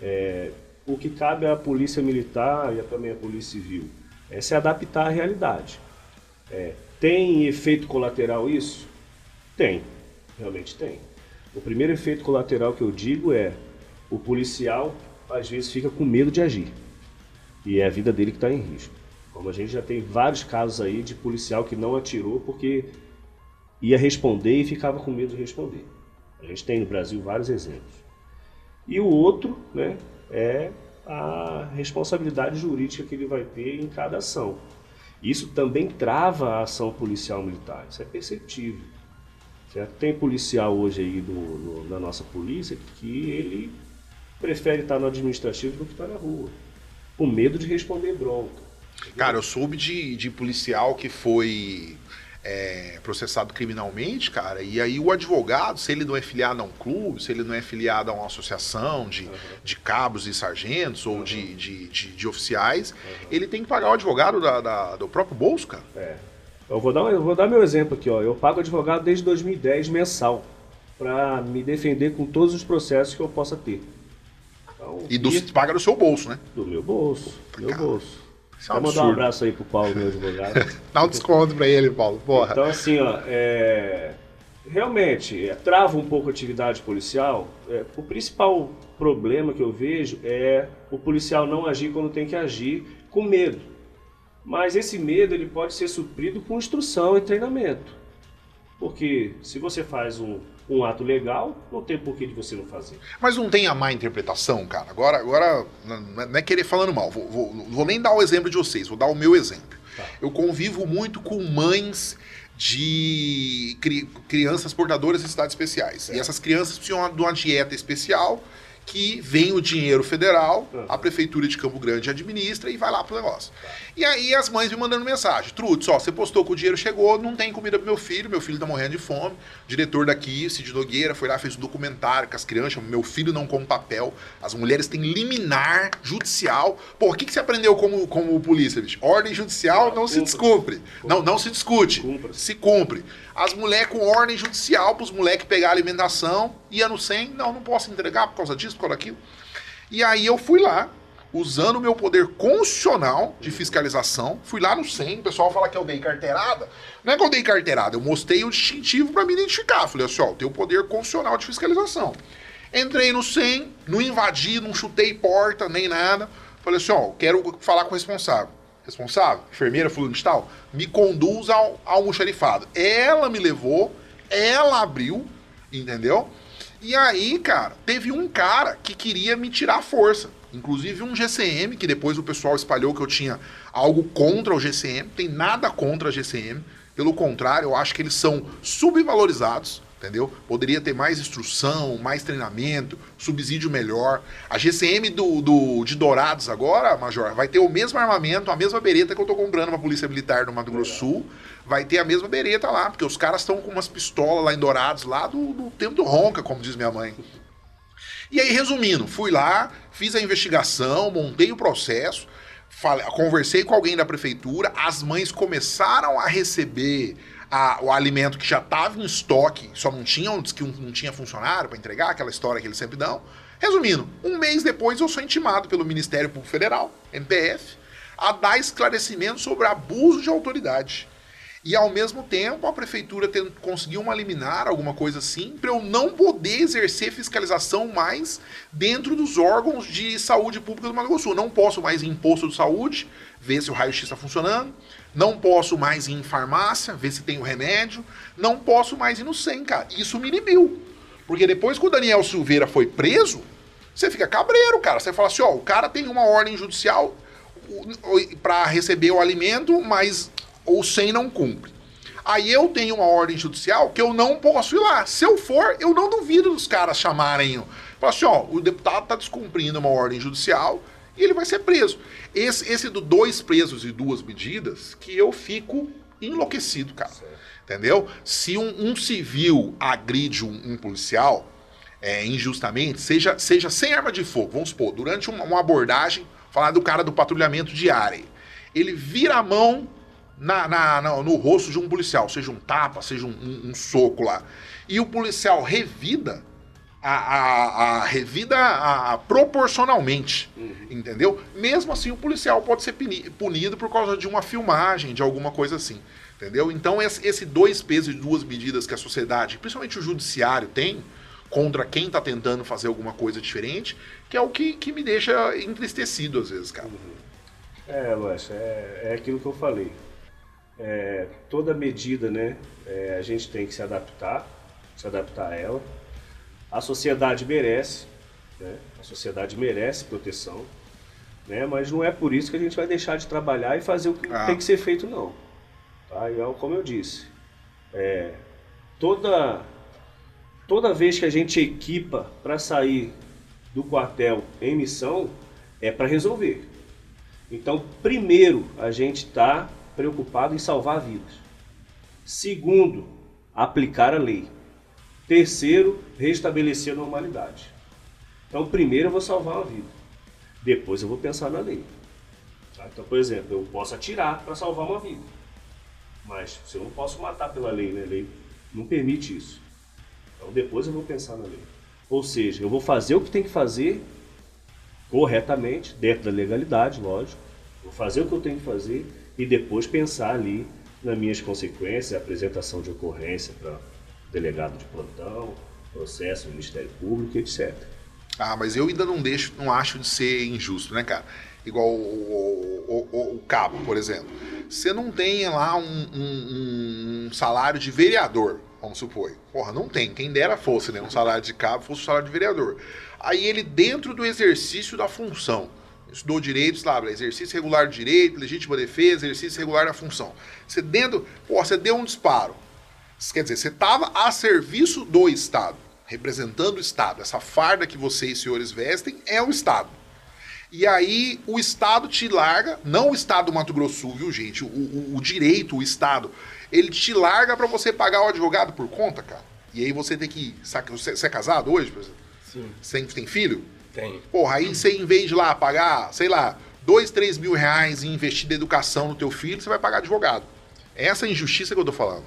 É, o que cabe à polícia militar e também à polícia civil é se adaptar à realidade. É, tem efeito colateral isso? Tem, realmente tem. O primeiro efeito colateral que eu digo é o policial às vezes fica com medo de agir e é a vida dele que está em risco. Como a gente já tem vários casos aí de policial que não atirou porque ia responder e ficava com medo de responder. A gente tem no Brasil vários exemplos. E o outro, né, é a responsabilidade jurídica que ele vai ter em cada ação. Isso também trava a ação policial militar, isso é perceptível. Certo? Tem policial hoje aí no, no, na nossa polícia que ele prefere estar no administrativo do que estar na rua, com medo de responder bronca. Cara, eu soube de, de policial que foi é, processado criminalmente, cara, e aí o advogado, se ele não é filiado a um clube, se ele não é filiado a uma associação de, de cabos e sargentos ou de, de, de, de oficiais, ele tem que pagar o advogado da, da- do próprio bolso, cara. É. Eu vou dar, eu vou dar meu exemplo aqui, ó. Eu pago advogado desde 2010 mensal para me defender com todos os processos que eu possa ter. Então, E do, paga do seu bolso, né? do meu bolso, meu Cara, bolso. Isso é um mandar um abraço aí pro Paulo, meu advogado. Dá um desconto pra ele, Paulo. Porra. Então, assim, ó, é, realmente, é, trava um pouco a atividade policial. É, o principal problema que eu vejo é o policial não agir quando tem que agir com medo. Mas esse medo ele pode ser suprido com instrução e treinamento. Porque se você faz um, um ato legal, não tem porquê de você não fazer. Mas não tem a má interpretação, cara. Agora, agora não é- é querer falando mal. Vou, vou- vou nem dar o exemplo de vocês, vou dar o meu exemplo. Tá. Eu convivo muito com mães de cri- crianças portadoras de cidades especiais. E essas crianças precisam de uma dieta especial que vem o dinheiro federal, a prefeitura de Campo Grande administra e vai lá pro negócio. E aí as mães me mandando mensagem: Trutz, ó, você postou que o dinheiro chegou, não tem comida pro meu filho, meu filho tá morrendo de fome. O diretor daqui, Cid Nogueira, foi lá, fez um documentário com as crianças, meu filho não come papel, as mulheres têm liminar judicial. Pô, o que, que você aprendeu como, como polícia, bicho? Ordem judicial não se descumpre. Não, não se discute. Se cumpre. As mulheres com ordem judicial pros moleques pegar alimentação, ia no 100, não, não posso entregar por causa disso, por causa daquilo. E aí eu fui lá, usando o meu poder constitucional de fiscalização, fui lá no 100, o pessoal fala que eu dei carteirada. Não é que eu dei carteirada, eu mostrei o distintivo para me identificar. Falei assim, ó, tenho o poder constitucional de fiscalização. Entrei no 100, não invadi, não chutei porta, nem nada. Falei assim, ó, quero falar com o responsável. Responsável, enfermeira, fulano de tal, me conduz ao almoxarifado. Ela me levou, ela abriu, entendeu? E aí, cara, teve um cara que queria me tirar a força. Inclusive um GCM, que depois o pessoal espalhou que eu tinha algo contra o GCM. Tem nada contra a GCM. Pelo contrário, eu acho que eles são subvalorizados, entendeu? Poderia ter mais instrução, mais treinamento, subsídio melhor. A GCM do, do, de Dourados agora, Major, vai ter o mesmo armamento, a mesma bereta que eu tô comprando pra Polícia Militar do Mato Grosso do Sul. Vai ter a mesma bereta lá, porque os caras estão com umas pistolas lá em Dourados, lá do, do tempo do Ronca, como diz minha mãe. E aí, resumindo, fui lá, fiz a investigação, montei o processo, falei, conversei com alguém da prefeitura, as mães começaram a receber a- o alimento que já estava em estoque, só não tinha, que não tinha funcionário para entregar, aquela história que eles sempre dão. Resumindo, um mês depois eu sou intimado pelo Ministério Público Federal, MPF, a dar esclarecimento sobre abuso de autoridade. E ao mesmo tempo a prefeitura conseguiu uma liminar, alguma coisa assim, para eu não poder exercer fiscalização mais dentro dos órgãos de saúde pública do Mato Grosso. Não posso mais ir em posto de saúde, ver se o raio-x está funcionando. Não posso mais ir em farmácia, ver se tem o remédio. Não posso mais ir no 100, cara. Isso me inibiu. Porque depois que o Daniel Silveira foi preso, você fica cabreiro, cara. Você fala assim, ó, o cara tem uma ordem judicial para receber o alimento, mas o 100 não cumpre. Aí eu tenho uma ordem judicial que eu não posso ir lá. Se eu for, eu não duvido dos caras chamarem. Falar assim, ó, o deputado está descumprindo uma ordem judicial e ele vai ser preso. Esse, esse do dois presos e duas medidas, que eu fico enlouquecido, cara. Entendeu? Se um, um civil agride um, um policial é, injustamente, seja, seja sem arma de fogo, vamos supor, durante uma, uma abordagem, falar do cara do patrulhamento diário, ele vira a mão na, na- na- no rosto de um policial, seja um tapa, seja um, um- um soco lá, e o policial revida, a, a- a- revida a- proporcionalmente, entendeu? Mesmo assim, o policial pode ser puni- punido por causa de uma filmagem, de alguma coisa assim, entendeu? Então, esse, dois pesos e duas medidas que a sociedade, principalmente o judiciário, tem contra quem tá tentando fazer alguma coisa diferente, que é o que, que me deixa entristecido às vezes, cara. É, Luiz, é, é aquilo que eu falei. É, toda medida, né, é, a gente tem que se adaptar, se adaptar a ela. A sociedade merece, né, a sociedade merece proteção, né, mas não é por isso que a gente vai deixar de trabalhar e fazer o que Ah. tem que ser feito, não. Tá? E é como eu disse, é, toda, toda vez que a gente equipa para sair do quartel em missão, é para resolver. Então, primeiro, a gente está preocupado em salvar vidas. Segundo, aplicar a lei. Terceiro, restabelecer a normalidade. Então, primeiro eu vou salvar uma vida. Depois eu vou pensar na lei. Tá? Então, por exemplo, eu posso atirar para salvar uma vida. Mas se eu não posso matar pela lei, né? A lei não permite isso. Então, depois eu vou pensar na lei. Ou seja, eu vou fazer o que tem que fazer corretamente, dentro da legalidade, lógico. Vou fazer o que eu tenho que fazer e depois pensar ali nas minhas consequências, apresentação de ocorrência para delegado de plantão, processo, Ministério Público, etc. Ah, mas eu ainda não deixo, não acho de ser injusto, né, cara? Igual o, o- o- o cabo, por exemplo. Você não tem lá um, um- um salário de vereador, vamos supor. Porra, não tem. Quem dera fosse, né? Um salário de cabo fosse um salário de vereador. Aí ele, dentro do exercício da função, estudou direito, sabe? Exercício regular de direito, legítima defesa, exercício regular da função. Você dentro, pô, você deu um disparo. Quer dizer, você estava a serviço do Estado. representando o Estado. Essa farda que vocês, senhores, vestem é o Estado. E aí o Estado te larga, não o Estado do Mato Grosso, viu, gente? O, o, o direito, o Estado, ele te larga para você pagar o advogado por conta, cara. E aí você tem que. Você, você é casado hoje, por exemplo? Sim. Você tem, tem filho? Tem. Porra, aí você, em vez de lá pagar, sei lá, dois, três mil reais e investir na educação no teu filho, você vai pagar advogado. Essa é a injustiça que eu tô falando.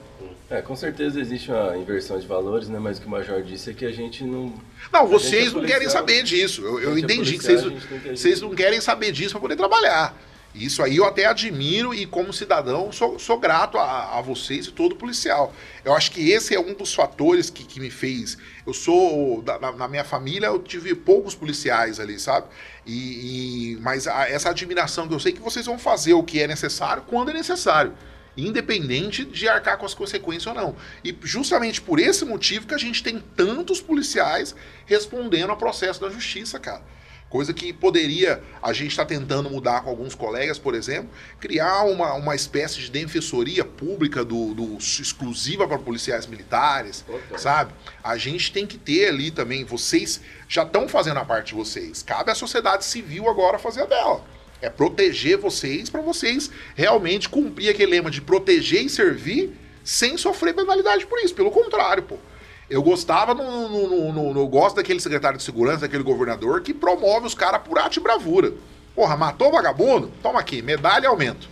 É, com certeza existe uma inversão de valores, né? Mas o que o Major disse é que a gente não. Não, A vocês é não querem policial. saber disso. Eu, eu gente é entendi que policial, vocês, agir. vocês não querem saber disso para poder trabalhar. Isso aí eu até admiro e, como cidadão, sou, sou grato a, a vocês e todo policial. Eu acho que esse é um dos fatores que, que me fez. Eu sou. na, na minha família, eu tive poucos policiais ali, sabe? E, e- mas a- essa admiração que eu sei que vocês vão fazer o que é necessário quando é necessário. Independente de arcar com as consequências ou não. E justamente por esse motivo que a gente tem tantos policiais respondendo ao processo da justiça, cara. Coisa que poderia, a gente está tentando mudar com alguns colegas, por exemplo, criar uma, uma espécie de defensoria pública do, do- exclusiva para policiais militares, sabe? A gente tem que ter ali também, vocês já estão fazendo a parte de vocês. Cabe à sociedade civil agora fazer a dela. É proteger vocês para vocês realmente cumprir aquele lema de proteger e servir sem sofrer penalidade por isso. Pelo contrário, pô. Eu gostava, no, no, no- no- gosto daquele secretário de segurança, daquele governador que promove os caras por arte e bravura. Porra, matou o vagabundo? Toma aqui, medalha e aumento.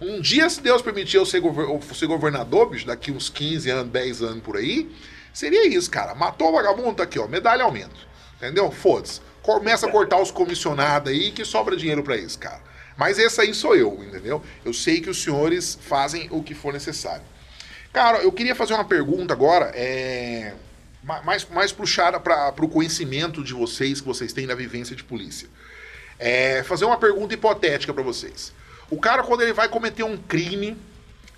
Um dia, se Deus permitir eu ser, gover- ser governador, bicho, daqui uns 15 anos, 10 anos por aí, seria isso, cara. Matou o vagabundo, tá aqui, ó, medalha e aumento. Entendeu? Foda-se. Começa a cortar os comissionados aí que sobra dinheiro pra isso, cara. Mas esse aí sou eu, entendeu? Eu sei que os senhores fazem o que for necessário. Cara, eu queria fazer uma pergunta agora, é, ma- mais, mais puxada para o conhecimento de vocês, que vocês têm da vivência de polícia. É, fazer uma pergunta hipotética para vocês. O cara, quando ele vai cometer um crime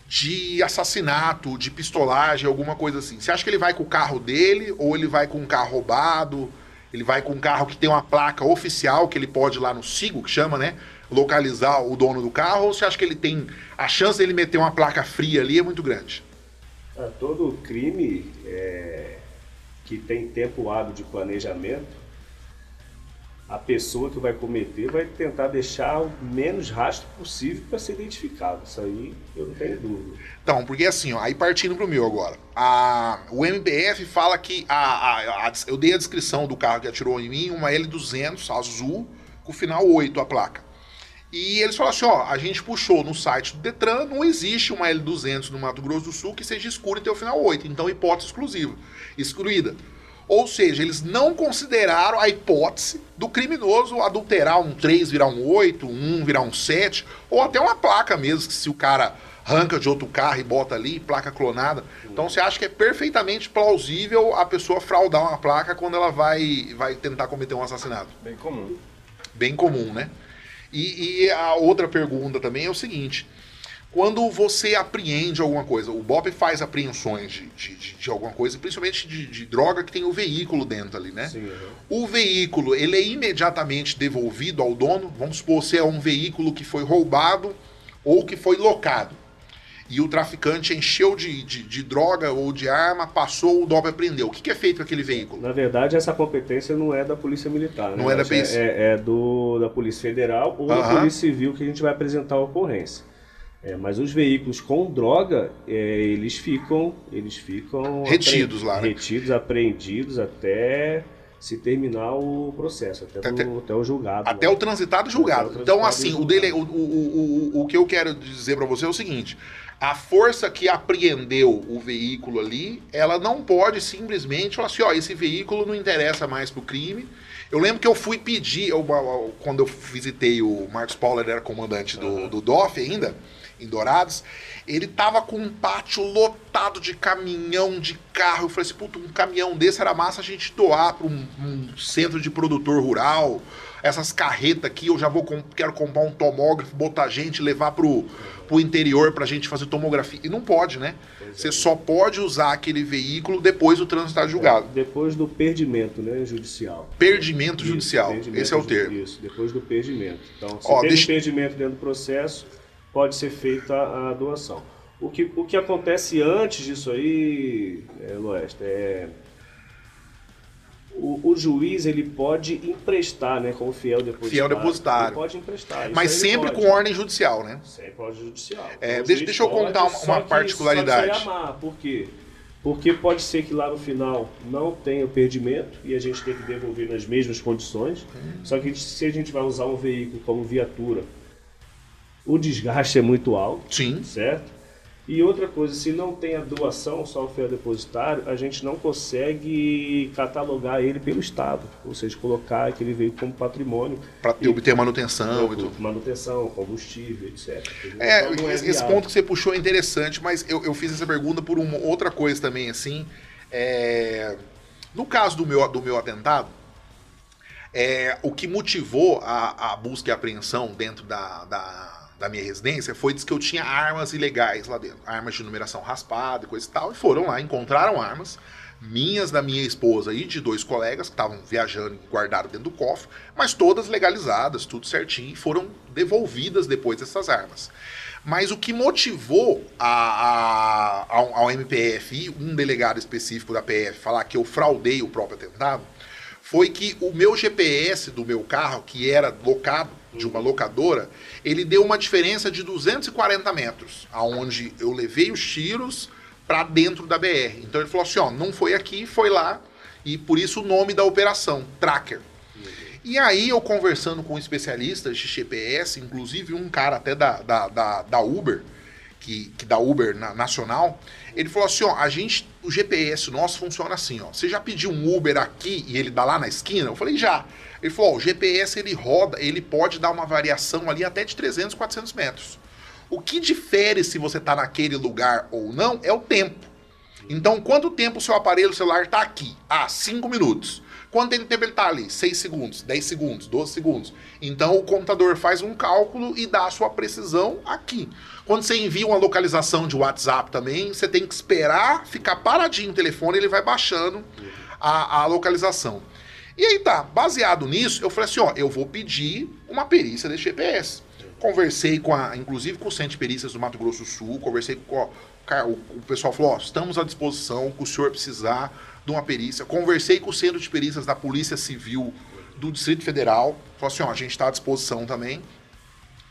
de assassinato, de pistolagem, alguma coisa assim, você acha que ele vai com o carro dele ou ele vai com um carro roubado? Ele vai com um carro que tem uma placa oficial que ele pode ir lá no SIGO, que chama, né? Localizar o dono do carro, ou você acha que ele tem. A chance dele meter uma placa fria ali é muito grande? Ah, Todo crime é, que tem tempo hábil de planejamento, a pessoa que vai cometer vai tentar deixar o menos rastro possível para ser identificado. Isso aí eu não tenho dúvida. Então, porque assim, ó, aí partindo pro meu agora. A, o MBF fala que. A, a- a- eu dei a descrição do carro que atirou em mim, uma L200 azul, com o final 8 a placa. E eles falaram assim: ó, a gente puxou no site do Detran, não existe uma L200 no Mato Grosso do Sul que seja escura e tenha o final 8. Então, hipótese exclusiva, excluída. Ou seja, eles não consideraram a hipótese do criminoso adulterar um 3 virar um 8, um 1 virar um 7, ou até uma placa mesmo, que se o cara arranca de outro carro e bota ali, placa clonada. Então você acha que é perfeitamente plausível a pessoa fraudar uma placa quando ela vai, vai tentar cometer um assassinato? Bem comum. Bem comum, né? E, e a outra pergunta também é o seguinte: quando você apreende alguma coisa, o BOP faz apreensões de, de, de- de alguma coisa, principalmente de, de droga que tem o veículo dentro ali, né? Sim. O veículo, ele é imediatamente devolvido ao dono? Vamos supor se é um veículo que foi roubado ou que foi locado. E o traficante encheu de, de, de droga ou de arma, passou, o DOP apreendeu. O que, que é feito com aquele veículo? Na verdade, essa competência não é da Polícia Militar, né? Não é da polícia. É, é do, da Polícia Federal ou da Aham. Polícia Civil que a gente vai apresentar a ocorrência. É, mas os veículos com droga, é, eles ficam, eles ficam Retidos lá, né? retidos, apreendidos até se terminar o processo, até, Até- do- até o julgado. Até lá. o transitado julgado. Até o Então, transitado e assim, o, dele, o, o, o, o que eu quero dizer pra você é o seguinte: a força que apreendeu o veículo ali, ela não pode simplesmente falar assim: ó, esse veículo não interessa mais pro crime. Eu lembro que eu fui pedir, eu- quando eu visitei o Marcos Paulo, ele era comandante do, do DOF ainda, em Dourados, ele tava com um pátio lotado de caminhão, de carro. Eu falei assim, puta, um caminhão desse era massa a gente doar para um, um centro de produtor rural. Essas carretas aqui, eu já vou com- quero comprar um tomógrafo, botar gente, levar pro, pro interior pra gente fazer tomografia. E não pode, né? Você só pode usar aquele veículo depois do trânsito estar julgado. Depois do perdimento né, judicial. Perdimento Isso, judicial. perdimento Esse é o termo. Isso, depois do perdimento. Então, se Ó, teve deixa- perdimento dentro do processo, pode ser feita a, a doação. O que, o que acontece antes disso aí, é, Loeste, é o, o juiz ele pode emprestar, né, como fiel depositário. Fiel depositário. Ele pode emprestar. Mas sempre pode. com ordem judicial, né? Sempre ordem judicial. É, deixa- deixa eu contar uma- uma que- particularidade. Que amar. Por quê? Porque pode ser que lá no final não tenha perdimento e a gente tem que devolver nas mesmas condições. Hum. Só que se a gente vai usar um veículo como viatura, o desgaste é muito alto Sim. certo? E outra coisa, se não tem a doação, só o fiel depositário, a gente não consegue catalogar ele pelo Estado, ou seja, colocar aquele veículo como patrimônio, ter, obter manutenção e tudo. manutenção, combustível, etc. É, Então, esse, esse viável. ponto que você puxou é interessante, mas eu, eu fiz essa pergunta por uma outra coisa também, assim. É, no caso do meu, do meu atentado, é, o que motivou a, a busca e apreensão dentro da, da, da minha residência foi diz que eu tinha armas ilegais lá dentro, armas de numeração raspada e coisa e tal, e foram lá, encontraram armas, minhas da minha esposa e de dois colegas que estavam viajando e guardaram dentro do cofre, mas todas legalizadas, tudo certinho, e foram devolvidas depois essas armas. Mas o que motivou a, a- ao, ao MPF e um delegado específico da PF falar que eu fraudei o próprio atentado foi que o meu GPS do meu carro, que era locado de uma locadora, ele deu uma diferença de 240 metros, aonde eu levei os tiros para dentro da BR. Então ele falou assim, ó, não foi aqui, foi lá, e por isso o nome da operação, Tracker. E aí eu conversando com especialistas de GPS, inclusive um cara até da, da, da, da Uber, que, que da Uber na- nacional, ele falou assim, ó, a gente, o GPS nosso funciona assim, ó. Você já pediu um Uber aqui e ele dá lá na esquina? Eu falei, já. Ele falou, o GPS ele roda, ele pode dar uma variação ali até de 300, 400 metros. O que difere se você tá naquele lugar ou não é o tempo. Então, quanto tempo o seu aparelho celular está aqui? Ah, 5 minutos. Quanto tempo ele está ali? 6 segundos, 10 segundos, 12 segundos. Então, o computador faz um cálculo e dá a sua precisão aqui. Quando você envia uma localização de WhatsApp também, você tem que esperar, ficar paradinho o telefone, ele vai baixando a, a localização. E aí tá, baseado nisso, eu falei assim, ó, eu vou pedir uma perícia desse GPS. Conversei com a, inclusive com o Centro de Perícias do Mato Grosso do Sul, conversei com o, o pessoal falou, ó, estamos à disposição, que o senhor precisar de uma perícia. Conversei com o Centro de Perícias da Polícia Civil do Distrito Federal, falou assim, ó, a gente está à disposição também.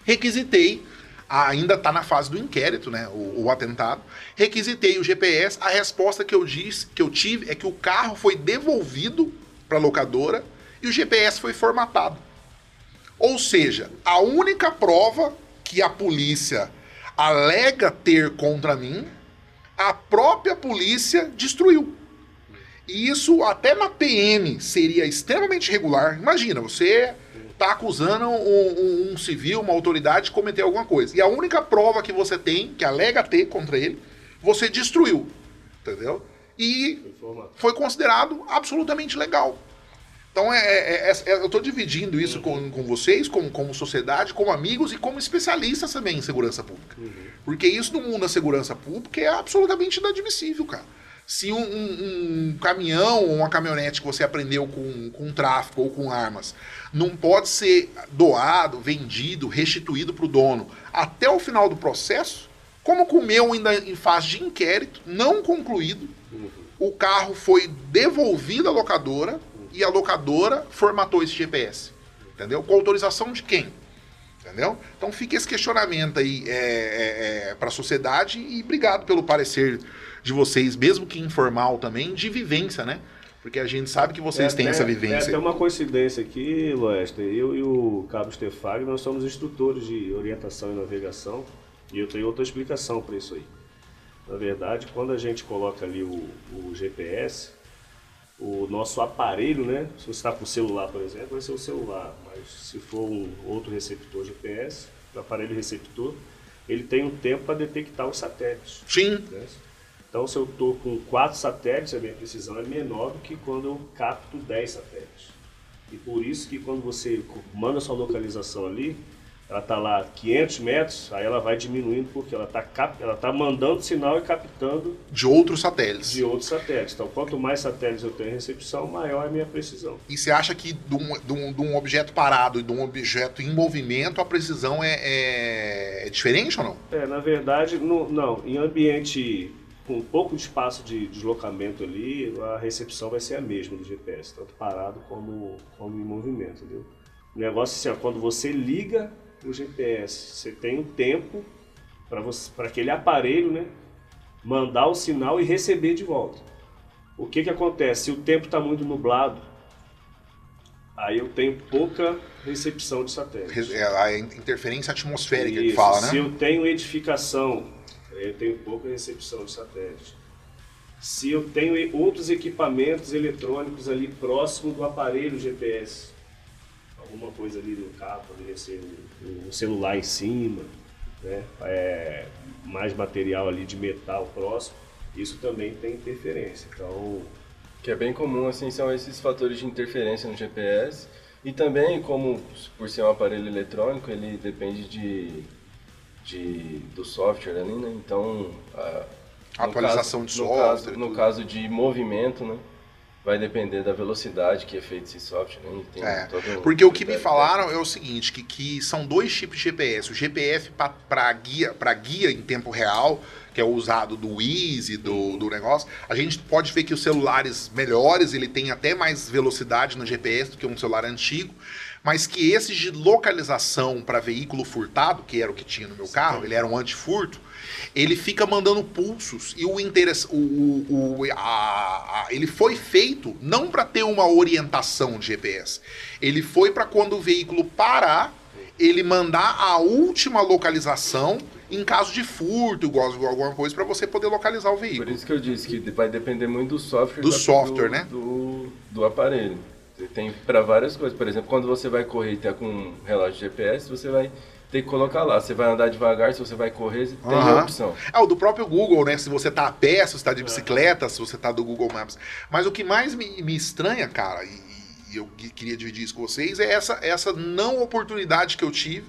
Requisitei, ainda está na fase do inquérito, né, o, o atentado. Requisitei o GPS, a resposta que eu disse, que eu tive é que o carro foi devolvido para a locadora e o GPS foi formatado. Ou seja, a única prova que a polícia alega ter contra mim, a própria polícia destruiu. E isso até na PM seria extremamente irregular. Imagina, você está acusando um, um- um civil, uma autoridade de cometer alguma coisa. E a única prova que você tem, que alega ter contra ele, você destruiu. Entendeu? E Informação. foi considerado absolutamente legal. Então é, é- é- é- eu estou dividindo isso com, com vocês, como, como sociedade, como amigos e como especialistas também em segurança pública. Porque isso no mundo da segurança pública é absolutamente inadmissível, cara. Se um, um- um caminhão ou uma caminhonete que você aprendeu com, com tráfico ou com armas não pode ser doado, vendido, restituído para o dono até o final do processo, como com o meu ainda em fase de inquérito, não concluído, o carro foi devolvido à locadora e a locadora formatou esse GPS. Entendeu? Com autorização de quem? Entendeu? Então fica esse questionamento aí é, para a sociedade e obrigado pelo parecer de vocês, mesmo que informal também, de vivência, né? Porque a gente sabe que vocês É têm até- essa É vivência. até uma coincidência aqui, Loester. Eu e o Cabo Stefag, nós somos instrutores de orientação e navegação. E eu tenho outra explicação para isso aí. Na verdade, quando a gente coloca ali o, o GPS, o nosso aparelho, né? Se você está com o celular, por exemplo, vai ser o celular. Mas se for um outro receptor GPS, o aparelho receptor, ele tem um tempo para detectar os satélites. Sim, né? Então, se eu estou com quatro satélites, a minha precisão é menor do que quando eu capto 10 satélites. E por isso que quando você manda sua localização ali, ela está lá 500 metros, aí ela vai diminuindo porque ela está ela tá mandando sinal e captando de outros satélites. de outros satélites. Então, quanto mais satélites eu tenho em recepção, maior é a minha precisão. E você acha que de um, de um- de um objeto parado e de um objeto em movimento, a precisão é, é- é diferente ou não? É, na verdade, no- não, em ambiente com pouco espaço de deslocamento ali, a recepção vai ser a mesma do GPS, tanto parado como, como em movimento, entendeu? O negócio é assim, ó, quando você liga o GPS, você tem um tempo para aquele aparelho né, mandar o sinal e receber de volta. O que, que acontece? Se o tempo está muito nublado, aí eu tenho pouca recepção de satélite. É a interferência atmosférica Isso. que fala, né? Se eu tenho edificação, eu tenho pouca recepção de satélite. Se eu tenho outros equipamentos eletrônicos ali próximo do aparelho GPS, alguma coisa ali no carro, poderia ser um celular em cima, né? É, mais material ali de metal próximo, isso também tem interferência. Então, que é bem comum assim são esses fatores de interferência no GPS e também como por ser um aparelho eletrônico ele depende de, de do software ali, né? Então a, atualização caso, de software. No caso, no caso de movimento, né? Vai depender da velocidade que é feito esse software. Né? É, porque o que me falaram é o seguinte, que, que são dois tipos de GPS. O GPS para guia, para guia em tempo real, que é usado do Easy, do, do negócio, a gente pode ver que os celulares melhores, ele tem até mais velocidade no GPS do que um celular antigo, mas que esses de localização para veículo furtado, que era o que tinha no meu carro, ele era um antifurto, ele fica mandando pulsos e o interesse, o, o, a, a, ele foi feito não para ter uma orientação de GPS. Ele foi para quando o veículo parar, ele mandar a última localização em caso de furto, igual alguma coisa, para você poder localizar o veículo. Por isso que eu disse que vai depender muito do software. Do software, do, né? Do, do aparelho. Tem para várias coisas. Por exemplo, quando você vai correr e tá com um relógio GPS, você vai tem que colocar lá. Você vai andar devagar, se você vai correr, tem uhum. a opção. É o do próprio Google, né? Se você tá a pé, se você tá de bicicleta, se você tá do Google Maps. Mas o que mais me, me estranha, cara, e, e, eu queria dividir isso com vocês, é essa, essa não oportunidade que eu tive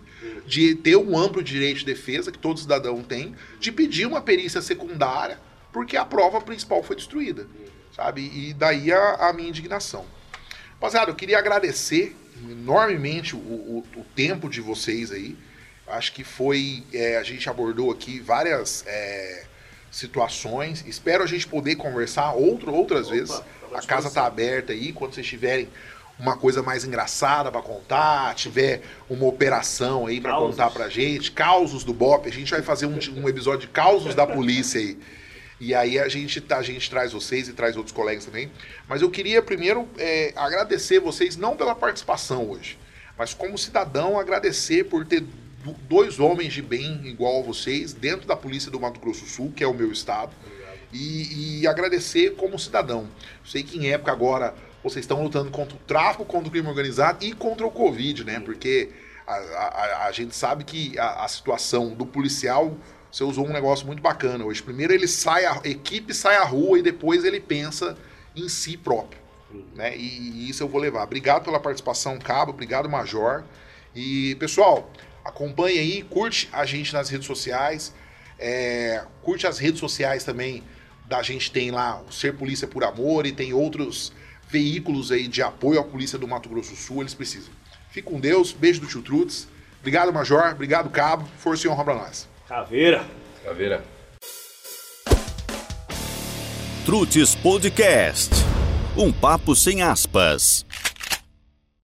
de ter um amplo direito de defesa, que todo cidadão tem, de pedir uma perícia secundária, porque a prova principal foi destruída. Sabe? E daí a, a minha indignação. Rapaziada, eu queria agradecer enormemente o, o, o tempo de vocês aí. Acho que foi. É, a gente abordou aqui várias é, situações. Espero a gente poder conversar outro, outras Opa, vezes. A casa está aberta aí. Quando vocês tiverem uma coisa mais engraçada para contar, tiver uma operação aí para contar pra gente, causos do BOP, a gente vai fazer um, um episódio de causos da polícia aí. E aí a gente, a gente traz vocês e traz outros colegas também. Mas eu queria primeiro é, agradecer vocês, não pela participação hoje, mas como cidadão, agradecer por ter dois homens de bem igual a vocês dentro da polícia do Mato Grosso do Sul, que é o meu estado, e, e, agradecer como cidadão. Sei que em época agora vocês estão lutando contra o tráfico, contra o crime organizado e contra o Covid, né? Porque a, a, a gente sabe que a, a, situação do policial, você usou um negócio muito bacana hoje. Primeiro ele sai, a equipe sai à rua e depois ele pensa em si próprio. Né? E, e isso eu vou levar. Obrigado pela participação, Cabo. Obrigado, Major. E, pessoal, Acompanhe aí, curte a gente nas redes sociais. É, curte as redes sociais também da gente tem lá o Ser Polícia por Amor e tem outros veículos aí de apoio à polícia do Mato Grosso do Sul, eles precisam. Fique com Deus, beijo do tio Trutz. Obrigado, Major. Obrigado, Cabo. Força e honra pra nós. Caveira. Caveira. Trutes Podcast. Um papo sem aspas.